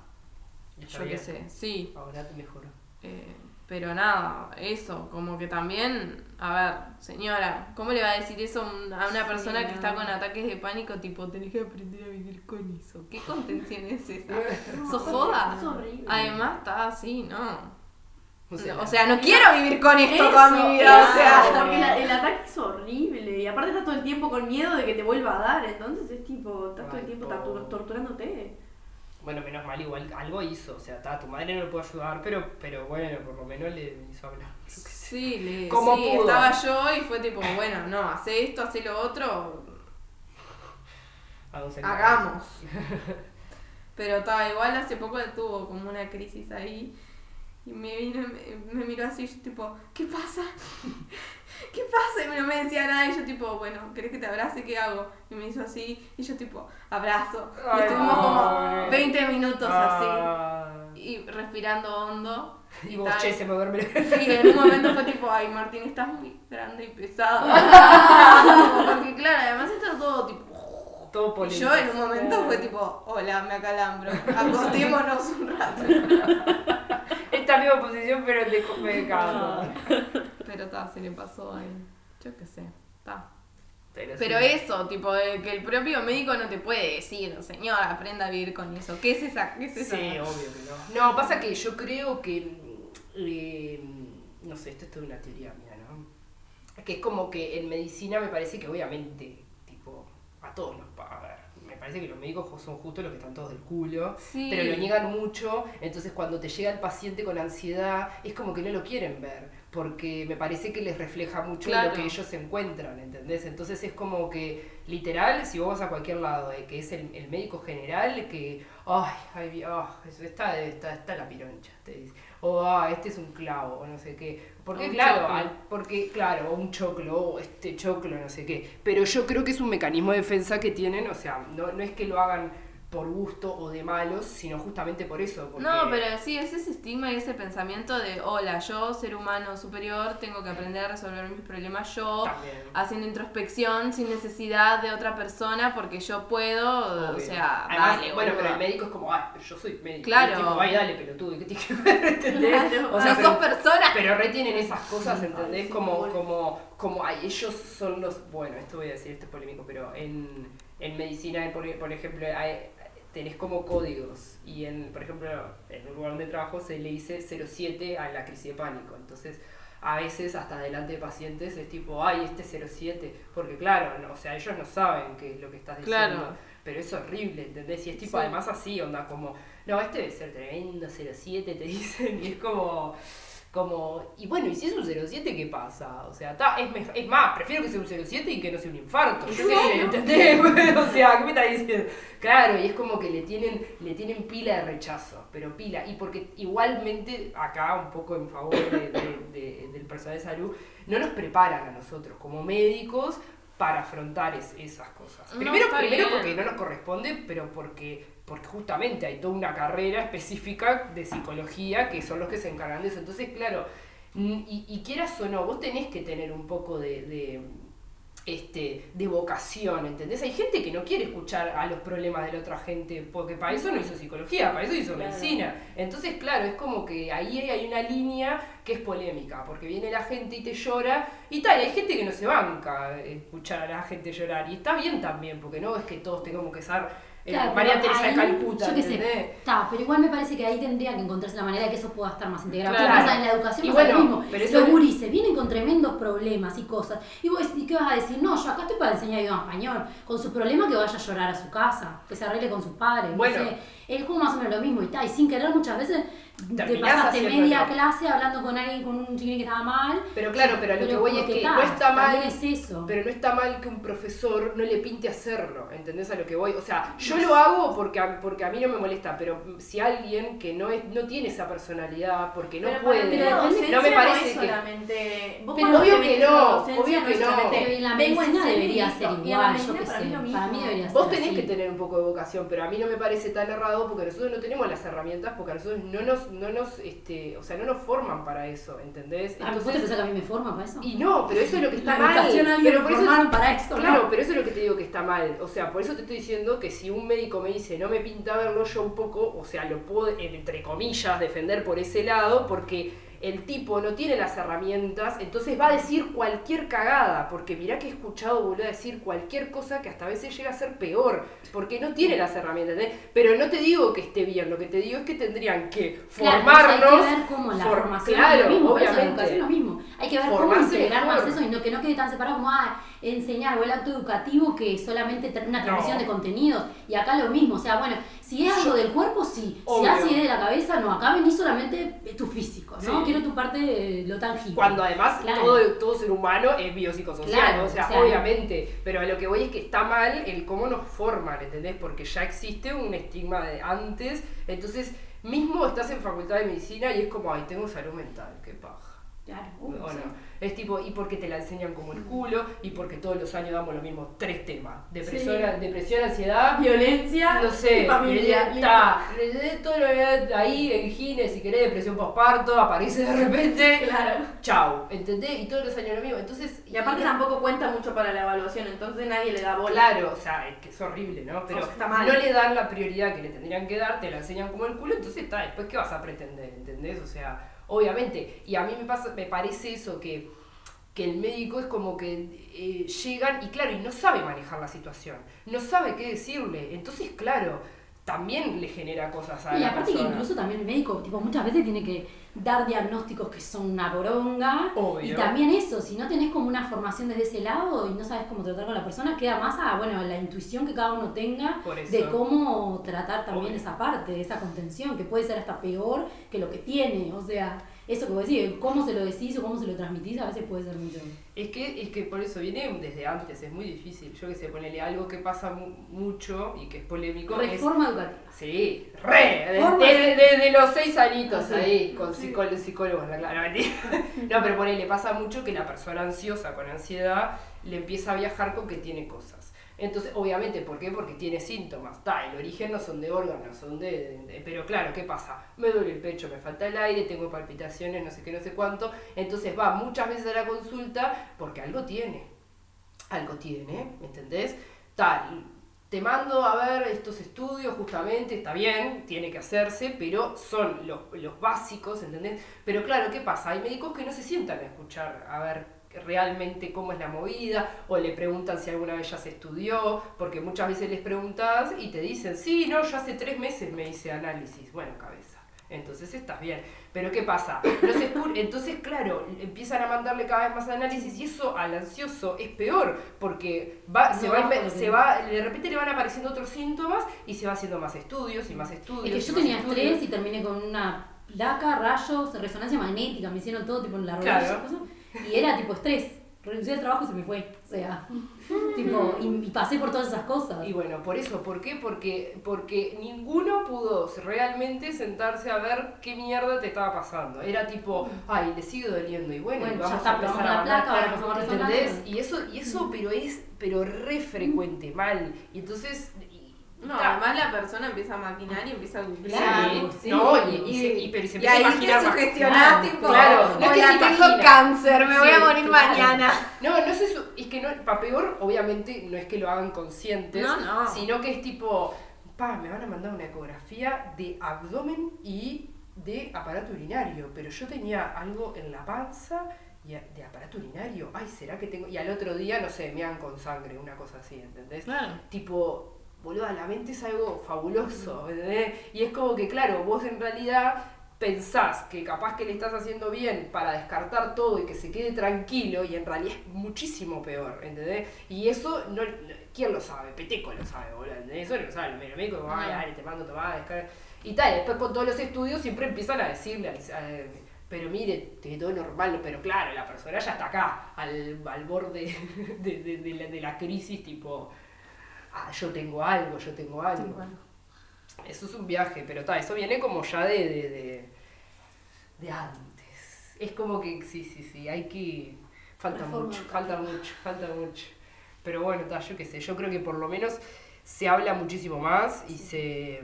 Está yo qué sé, sí. Ahora te mejoró. Eh, pero nada, eso, como que también, a ver, señora, ¿cómo le va a decir eso a un- a una persona que está con ataques de pánico? Tipo, tenés que aprender a vivir con eso. ¿Qué contención es esa? ¿Sos joda? Es horrible. Además, está así, ¿no? O sea, O sea, no quiero vivir con esto Eso, toda mi vida, o sea. porque la- el ataque es horrible y aparte estás todo el tiempo con miedo de que te vuelva a dar, entonces es tipo, estás todo el tiempo tortur- torturándote. Bueno, menos mal, igual algo hizo. O sea, ta, tu madre no le puede ayudar, pero, pero bueno, por lo menos le hizo hablar. Sí, le, ¿Cómo sí, pudo? estaba yo y fue tipo, bueno, no, hace esto, hace lo otro, hagamos. Pero ta, igual hace poco tuvo como una crisis ahí. Y me vino, me, me miró así, y yo tipo, ¿qué pasa? ¿Qué pasa? Y no me decía nada, y yo tipo, bueno, ¿querés que te abrace? ¿Qué hago? Y me hizo así, y yo tipo, abrazo. Y estuvimos como pobre. 20 minutos así, Ah. y respirando hondo. Y vos, tal. che, se me duerme. Y en un momento fue tipo, ay Martín, estás muy grande y pesado. Porque claro, además está todo tipo... Todo Y político. yo en un momento fue tipo, hola, me acalambro, acostémonos un rato. Esta misma posición, pero el de mercado. Pero ta, se le pasó ahí. Yo qué sé, ta. Pero, Pero sí. eso, tipo, de que el propio médico no te puede decir, señor, aprenda a vivir con eso. ¿Qué es esa? ¿Qué es esa? Sí, obvio que no. No, pasa que yo creo que. eh, no sé, esto es toda una teoría mía, ¿no? Que es como que en medicina me parece que obviamente, todos va a ver. Me parece que los médicos son justo los que están todos del culo, Sí. pero lo niegan mucho. Entonces, cuando te llega el paciente con ansiedad, es como que no lo quieren ver, porque me parece que les refleja mucho Claro. lo que ellos encuentran, ¿entendés? Entonces, es como que, literal, si vos vas a cualquier lado, eh, que es el, el médico general, que, ay, ay, ah, está, está, está la pironcha, te dice. O, ah, este es un clavo, o no sé qué. Porque, claro, al- porque, claro, un choclo, o este choclo, no sé qué. Pero yo creo que es un mecanismo de defensa que tienen, o sea, no, no es que lo hagan por gusto o de malos, sino justamente por eso. Porque, No, pero sí, es ese estigma y ese pensamiento de, hola, yo, ser humano superior, tengo que aprender a resolver mis problemas yo, También. haciendo introspección sin necesidad de otra persona porque yo puedo, o sea, Además, dale, bueno, pero el médico es como, ay, pero yo soy médico. Claro. Y tipo, ay, dale, pelotudo, ¿qué tiene que ver? ¿Entendés? O sea, no pero- sos persona. Pero retienen esas cosas, ¿entendés? como, como, como, ay, ellos son los. Bueno, esto voy a decir, esto es polémico, pero en, en medicina, por, por ejemplo, hay- tenés como códigos. Y, en, por ejemplo, en un lugar donde trabajo se le dice 07 a la crisis de pánico. Entonces, a veces, hasta delante de pacientes, es tipo, ay, este 07. Porque, claro, no, o sea, ellos no saben qué es lo que estás diciendo. Claro. Pero es horrible, ¿entendés? Y es tipo, Sí. además así, onda, como, no, este debe ser tremendo 07, te dicen, y es como, como, y bueno, y si es un 07, ¿qué pasa? O sea, ta, es, es más, prefiero que sea un 07 y que no sea un infarto, yo qué sé, ¿entendés? o sea, ¿qué me estás diciendo? Claro, y es como que le tienen, le tienen pila de rechazo, pero pila, y porque igualmente, acá un poco en favor de- de- de- del personal de salud, no nos preparan a nosotros como médicos para afrontar es- esas cosas. No, Primero, está primero bien. porque no nos corresponde, pero porque, porque justamente hay toda una carrera específica de psicología que son los que se encargan de eso. Entonces, claro, mm, y, y quieras o no, vos tenés que tener un poco de, de, este, de vocación, ¿entendés? Hay gente que no quiere escuchar a los problemas de la otra gente, porque para eso no hizo psicología, para eso hizo Claro. medicina. Entonces, claro, es como que ahí hay una línea que es polémica, porque viene la gente y te llora, y tal, hay gente que no se banca escuchar a la gente llorar, y está bien también, porque no es que todos tengamos que eh, Claro, María Teresa de Calcuta, Yo qué sé. Está, pero igual me parece que ahí tendría que encontrarse la manera de que eso pueda estar más integrado. Claro. ¿Qué pasa en la educación? Y pasa lo mismo. pero eso- Los gurises vienen con tremendos problemas y cosas. Y vos, ¿y qué vas a decir? No, yo acá estoy para enseñar idioma español. Con sus problemas que vaya a llorar a su casa, que se arregle con sus padres. Bueno. No sé. Es como más o menos lo mismo. Y, está, y sin querer muchas veces te Terminás pasaste haciéndolo. media clase hablando con alguien, con un chiquilín que estaba mal. Pero claro, pero a lo Pero que voy es que que no está mal, es eso. pero no está mal que un profesor no le pinte hacerlo, ¿entendés a lo que voy? O sea, yo lo hago porque a, porque a mí no me molesta, pero si alguien que no es no tiene esa personalidad, porque no Pero puede, Pero no me parece que... solamente... Vos Pero obvio te que no, obvio que no. Pero en la medicina debería ser igual, yo qué para mí sé. lo Para mí mismo. debería ser Vos tenés que tener un poco de vocación, pero a mí no me parece tan errado porque nosotros no tenemos las herramientas, porque a nosotros no nos, no nos, este, o sea, no nos forman para eso, ¿entendés? Ah, ¿Vos te que a mí me forma para eso? y no, pero eso es lo que está la mal. pero por eso- para esto, Claro, ¿no? pero eso es lo que te digo que está mal. O sea, por eso te estoy diciendo que si un médico me dice no me pinta verlo, yo un poco, o sea, lo puedo, entre comillas, defender por ese lado, porque el tipo no tiene las herramientas, entonces va a decir cualquier cagada, porque mirá que he escuchado, boludo, decir cualquier cosa que hasta a veces llega a ser peor, porque no tiene las herramientas, ¿entendés? Pero no te digo que esté bien, lo que te digo es que tendrían que Claro, formarnos. hay que ver cómo la for- formación claro, es lo mismo, por eso la obviamente. educación es lo mismo. Hay que ver cómo integrar más eso y no, que no quede tan separado como ah, enseñar o el acto educativo que solamente una transmisión No. de contenidos. Y acá lo mismo, o sea, bueno, Si es algo del cuerpo, sí. Obvio. Si es de la cabeza, no. Acá venís solamente tu físico, ¿no? Sí. Quiero tu parte de lo tangible. Cuando además Claro. todo, todo ser humano es biopsicosocial, Claro, o sea, o sea, obviamente, pero a lo que voy es que está mal el cómo nos forman, ¿entendés? Porque ya existe un estigma de antes, entonces mismo estás en facultad de medicina y es como, ay, tengo salud mental, qué paja. Claro, uh, ¿O sí. no? Es tipo, y porque te la enseñan como el culo, y porque todos los años damos los mismos tres temas. Depresión, depresión ansiedad, Violencia no sé, y familia. está, todo lo ahí en Gine, si querés, depresión postparto, aparece de repente, Claro. chau, ¿entendés? Y todos los años lo mismo, entonces... Y aparte tampoco cuenta mucho para la evaluación, entonces nadie le da bola. Claro, o sea, es que es horrible, ¿no? Pero O sea, está mal. no le dan la prioridad que le tendrían que dar, te la enseñan como el culo, entonces está, después ¿qué vas a pretender? ¿Entendés? O sea, obviamente, y a mí me pasa, me parece eso que, que el médico es como que eh, llegan y claro, y no sabe manejar la situación, no sabe qué decirle, entonces claro, también le genera cosas a Y la aparte que incluso también el médico, tipo, muchas veces tiene que dar diagnósticos que son una poronga. Obvio. Y también eso, si no tenés como una formación desde ese lado y no sabes cómo tratar con la persona, queda más a, bueno, la intuición que cada uno tenga de cómo tratar también Obvio. esa parte, esa contención, que puede ser hasta peor que lo que tiene. O sea, eso que vos decís, cómo se lo decís o cómo se lo transmitís, a veces puede ser mucho. Es que, es que por eso viene desde antes, es muy difícil. Yo que sé, ponerle algo que pasa mu- mucho y que es polémico. es- Reforma educativa. Sí, re, de- Forma- de- de- desde los seis añitos Sí. ahí, con psicó- psicólogos, la claro, mentira. No, pero ponele, pasa mucho que la persona ansiosa con ansiedad le empieza a viajar con que tiene cosas. Entonces, obviamente, ¿por qué? Porque tiene síntomas. Ta, el origen no son de órganos, son de, Pero claro, ¿qué pasa? Me duele el pecho, me falta el aire, tengo palpitaciones, no sé qué, no sé cuánto. Entonces va muchas veces a la consulta porque algo tiene. Algo tiene, ¿me entendés? Tal, te mando a ver estos estudios justamente, está bien, tiene que hacerse, pero son los, los básicos, ¿entendés? Pero claro, ¿qué pasa? Hay médicos que no se sientan a escuchar, a ver realmente cómo es la movida, o le preguntan si alguna vez ya se estudió, porque muchas veces les preguntas y te dicen, sí, no, yo hace tres meses me hice análisis. Bueno, cabeza. Entonces estás bien. Pero ¿qué pasa? No se escu- Entonces, claro, empiezan a mandarle cada vez más análisis y eso al ansioso es peor, porque va, se, No, va, porque- se va, de repente le van apareciendo otros síntomas y se va haciendo más estudios y más estudios. Es que yo tenía estudios. estrés y terminé con una placa, rayos, resonancia magnética, me hicieron todo tipo en la rodilla, Claro. Y era tipo estrés. Renuncié al trabajo y se me fue. O sea, tipo, y, y pasé por todas esas cosas. Y bueno, por eso, ¿por qué? Porque, porque ninguno pudo realmente sentarse a ver qué mierda te estaba pasando. Era tipo, ay, le sigue doliendo y bueno, Bueno, y ya vamos está, a empezar a placa, ahora pasamos a ¿entendés? Y eso, y eso pero es, pero re frecuente, mal. Y entonces, No, ta, además la persona empieza a maquinar y empieza a googlear. Claro, sí, sí. no, y, y, se- y- pero se Y empieza a ahí te sugestionás, claro, tipo, claro, no es que se tengo cáncer, me voy a morir claro. mañana. No, no es eso, es que no, para peor, obviamente, no es que lo hagan conscientes, No, no. sino que es tipo, pa, me van a mandar una ecografía de abdomen y de aparato urinario, pero yo tenía algo en la panza y de aparato urinario, ay, ¿será que tengo? Y al otro día, no sé, me dan con sangre, una cosa así, ¿entendés? Claro. Tipo, boluda, la mente es algo fabuloso, ¿entendés? Y es como que, claro, vos en realidad pensás que capaz que le estás haciendo bien para descartar todo y que se quede tranquilo y en realidad es muchísimo peor, ¿entendés? Y eso, no, ¿quién lo sabe? Peteco lo sabe, boludo, ¿entendés? Eso no lo sabe, el médico, como, ay, dale, te mando, tomá, descarga. Y tal, después con todos los estudios siempre empiezan a decirle, a- pero mire, te todo normal, pero claro, la persona ya está acá, al, al borde de, de- de la, de la crisis, tipo, ah, yo tengo algo, yo tengo algo. Eso es un viaje, pero está, eso viene como ya de, de, de, de antes. Es como que sí, sí, sí, hay que... Falta Reforma mucho, falta mucho, falta mucho. Pero bueno, está, yo qué sé, yo creo que por lo menos se habla muchísimo más y se...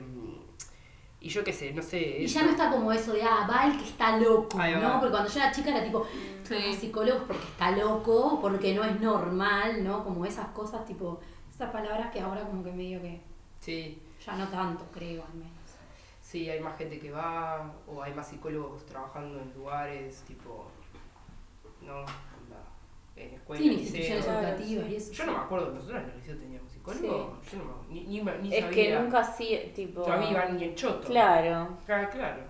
Y yo qué sé, no sé... Y eso. ya no está como eso de, ah, va el que está loco. ¿no? Porque cuando yo era chica era tipo, Sí. "Ah, psicólogo porque está loco, porque no es normal, ¿no? Como esas cosas, tipo, esas palabras que ahora como que medio que Sí, ya no tanto, creo, al menos. sí, hay más gente que va, o hay más psicólogos trabajando en lugares tipo... No, en escuelas, Sí, instituciones Claro, educativas y eso. Yo no me acuerdo, nosotros en el liceo teníamos psicólogo. Yo no me, ni, ni, me- ni Es que nunca sí, tipo. Yo a mí iban ni en choto. Claro. Ah, claro.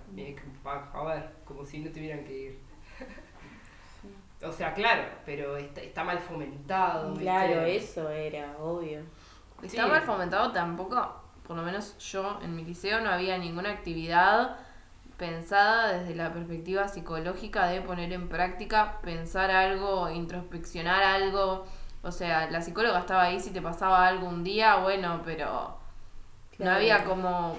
Pa- a ver, como si no tuvieran que ir. O sea, claro, pero está, está mal fomentado. ¿viste? Claro, eso era, obvio. Está Sí. mal fomentado tampoco. por lo menos yo en mi liceo, no había ninguna actividad pensada desde la perspectiva psicológica de poner en práctica, pensar algo, introspeccionar algo. O sea, la psicóloga estaba ahí si te pasaba algo un día, bueno, pero no había como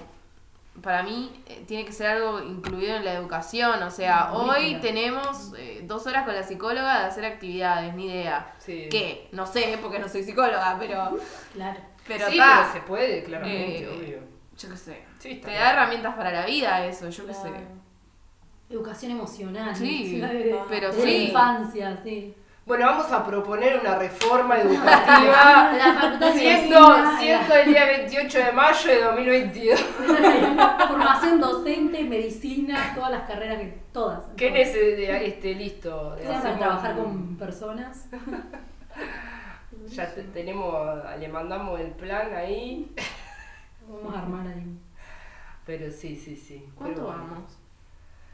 para mí eh, tiene que ser algo incluido en la educación. O sea, Una hoy tenemos eh, dos horas con la psicóloga de hacer actividades, ni idea. Sí. ¿Qué? No sé, porque no soy psicóloga, pero. Claro. Pero sí, ta, pero se puede, claramente, Eh, obvio. Yo qué sé. Sí, está Te bien. da herramientas para la vida eso, yo qué sé. Educación emocional. Sí, pero de la sí. infancia, sí. Bueno, vamos a proponer una reforma educativa La facultad de siendo, medicina, siendo el día 28 de mayo de 2022. la formación docente, medicina, todas las carreras que todas. ¿Qué todas. necesidad? Este, listo. Sea para trabajar con personas. Ya te- tenemos, le mandamos el plan ahí. Vamos a armar ahí. Pero sí, sí, sí. ¿Cuánto Pero vamos?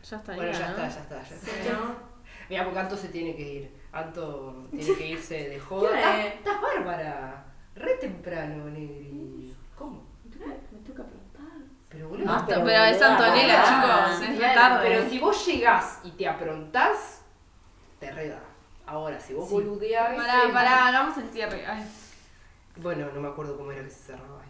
Ya estaría, Bueno, ya ¿no? está, ya está, ya está. Sí, ¿no? Mira, porque Anto se tiene que ir. Anto tiene que irse de joda. ¿Qué hora Estás- es? Estás bárbara. Re temprano, Negri. ¿Cómo? Me toca preguntar. Pero boludo. No, Pero, pero es Antonella, chicos, es re Claro, tarde. Pero si vos llegás y te aprontás, te reda. Ahora, si vos Sí. boludeás. Pará, eh, pará, hagamos el cierre. Ay. Bueno, no me acuerdo cómo era que se cerraba.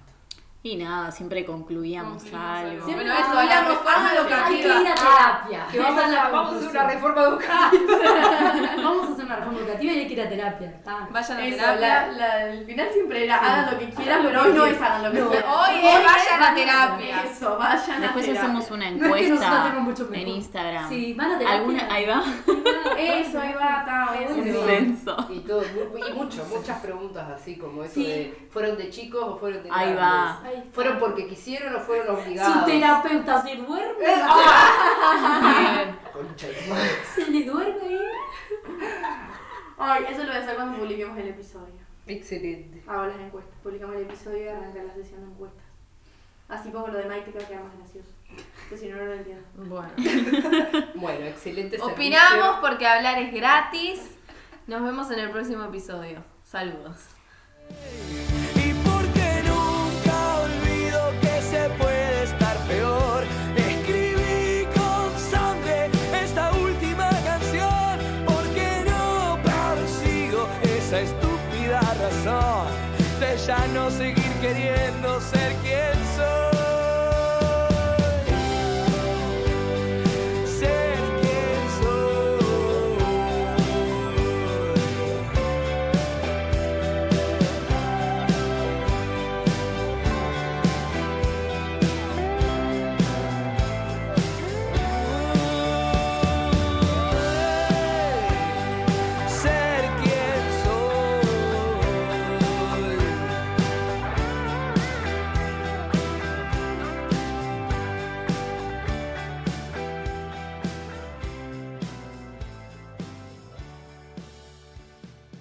Y nada, siempre concluíamos Concluimos algo. Siempre Bueno, eso, la a- reforma Hay que educativa. ir a terapia. Que vamos, a, vamos a hacer una reforma educativa. Vamos a hacer una reforma educativa y hay que ir a terapia. Está. Vayan a Eso, terapia. la, la- el final siempre era hagan lo que quieran, pero hoy no es hagan lo que No. quieran. Hoy es vayan a terapia. Eso, vayan a Después terapia. hacemos una No es que nosotros encuesta en. Instagram. Sí, van a terapia. ¿Alguna? Ahí va. Eso, ahí va, está, eso. Sí. Censo. Y, todo, y mucho, muchas preguntas así como eso Sí. de ¿fueron de chicos o fueron de Ahí va. ¿Fueron porque quisieron o fueron obligados? Su terapeuta se duerme. Eh, ¡ah! Concha de tu madre. Se le duerme ahí. Ay, eso lo voy a hacer cuando publiquemos el episodio. Excelente. Hago las encuestas. Publicamos el episodio y arranca la sesión de encuestas. Así pongo lo de Mike que queda más gracioso. Que si no, no lo entiendo. Bueno. Bueno, excelente servicio. Opinamos porque hablar es gratis. Nos vemos en el próximo episodio. Saludos. Ya no seguir queriendo ser quien.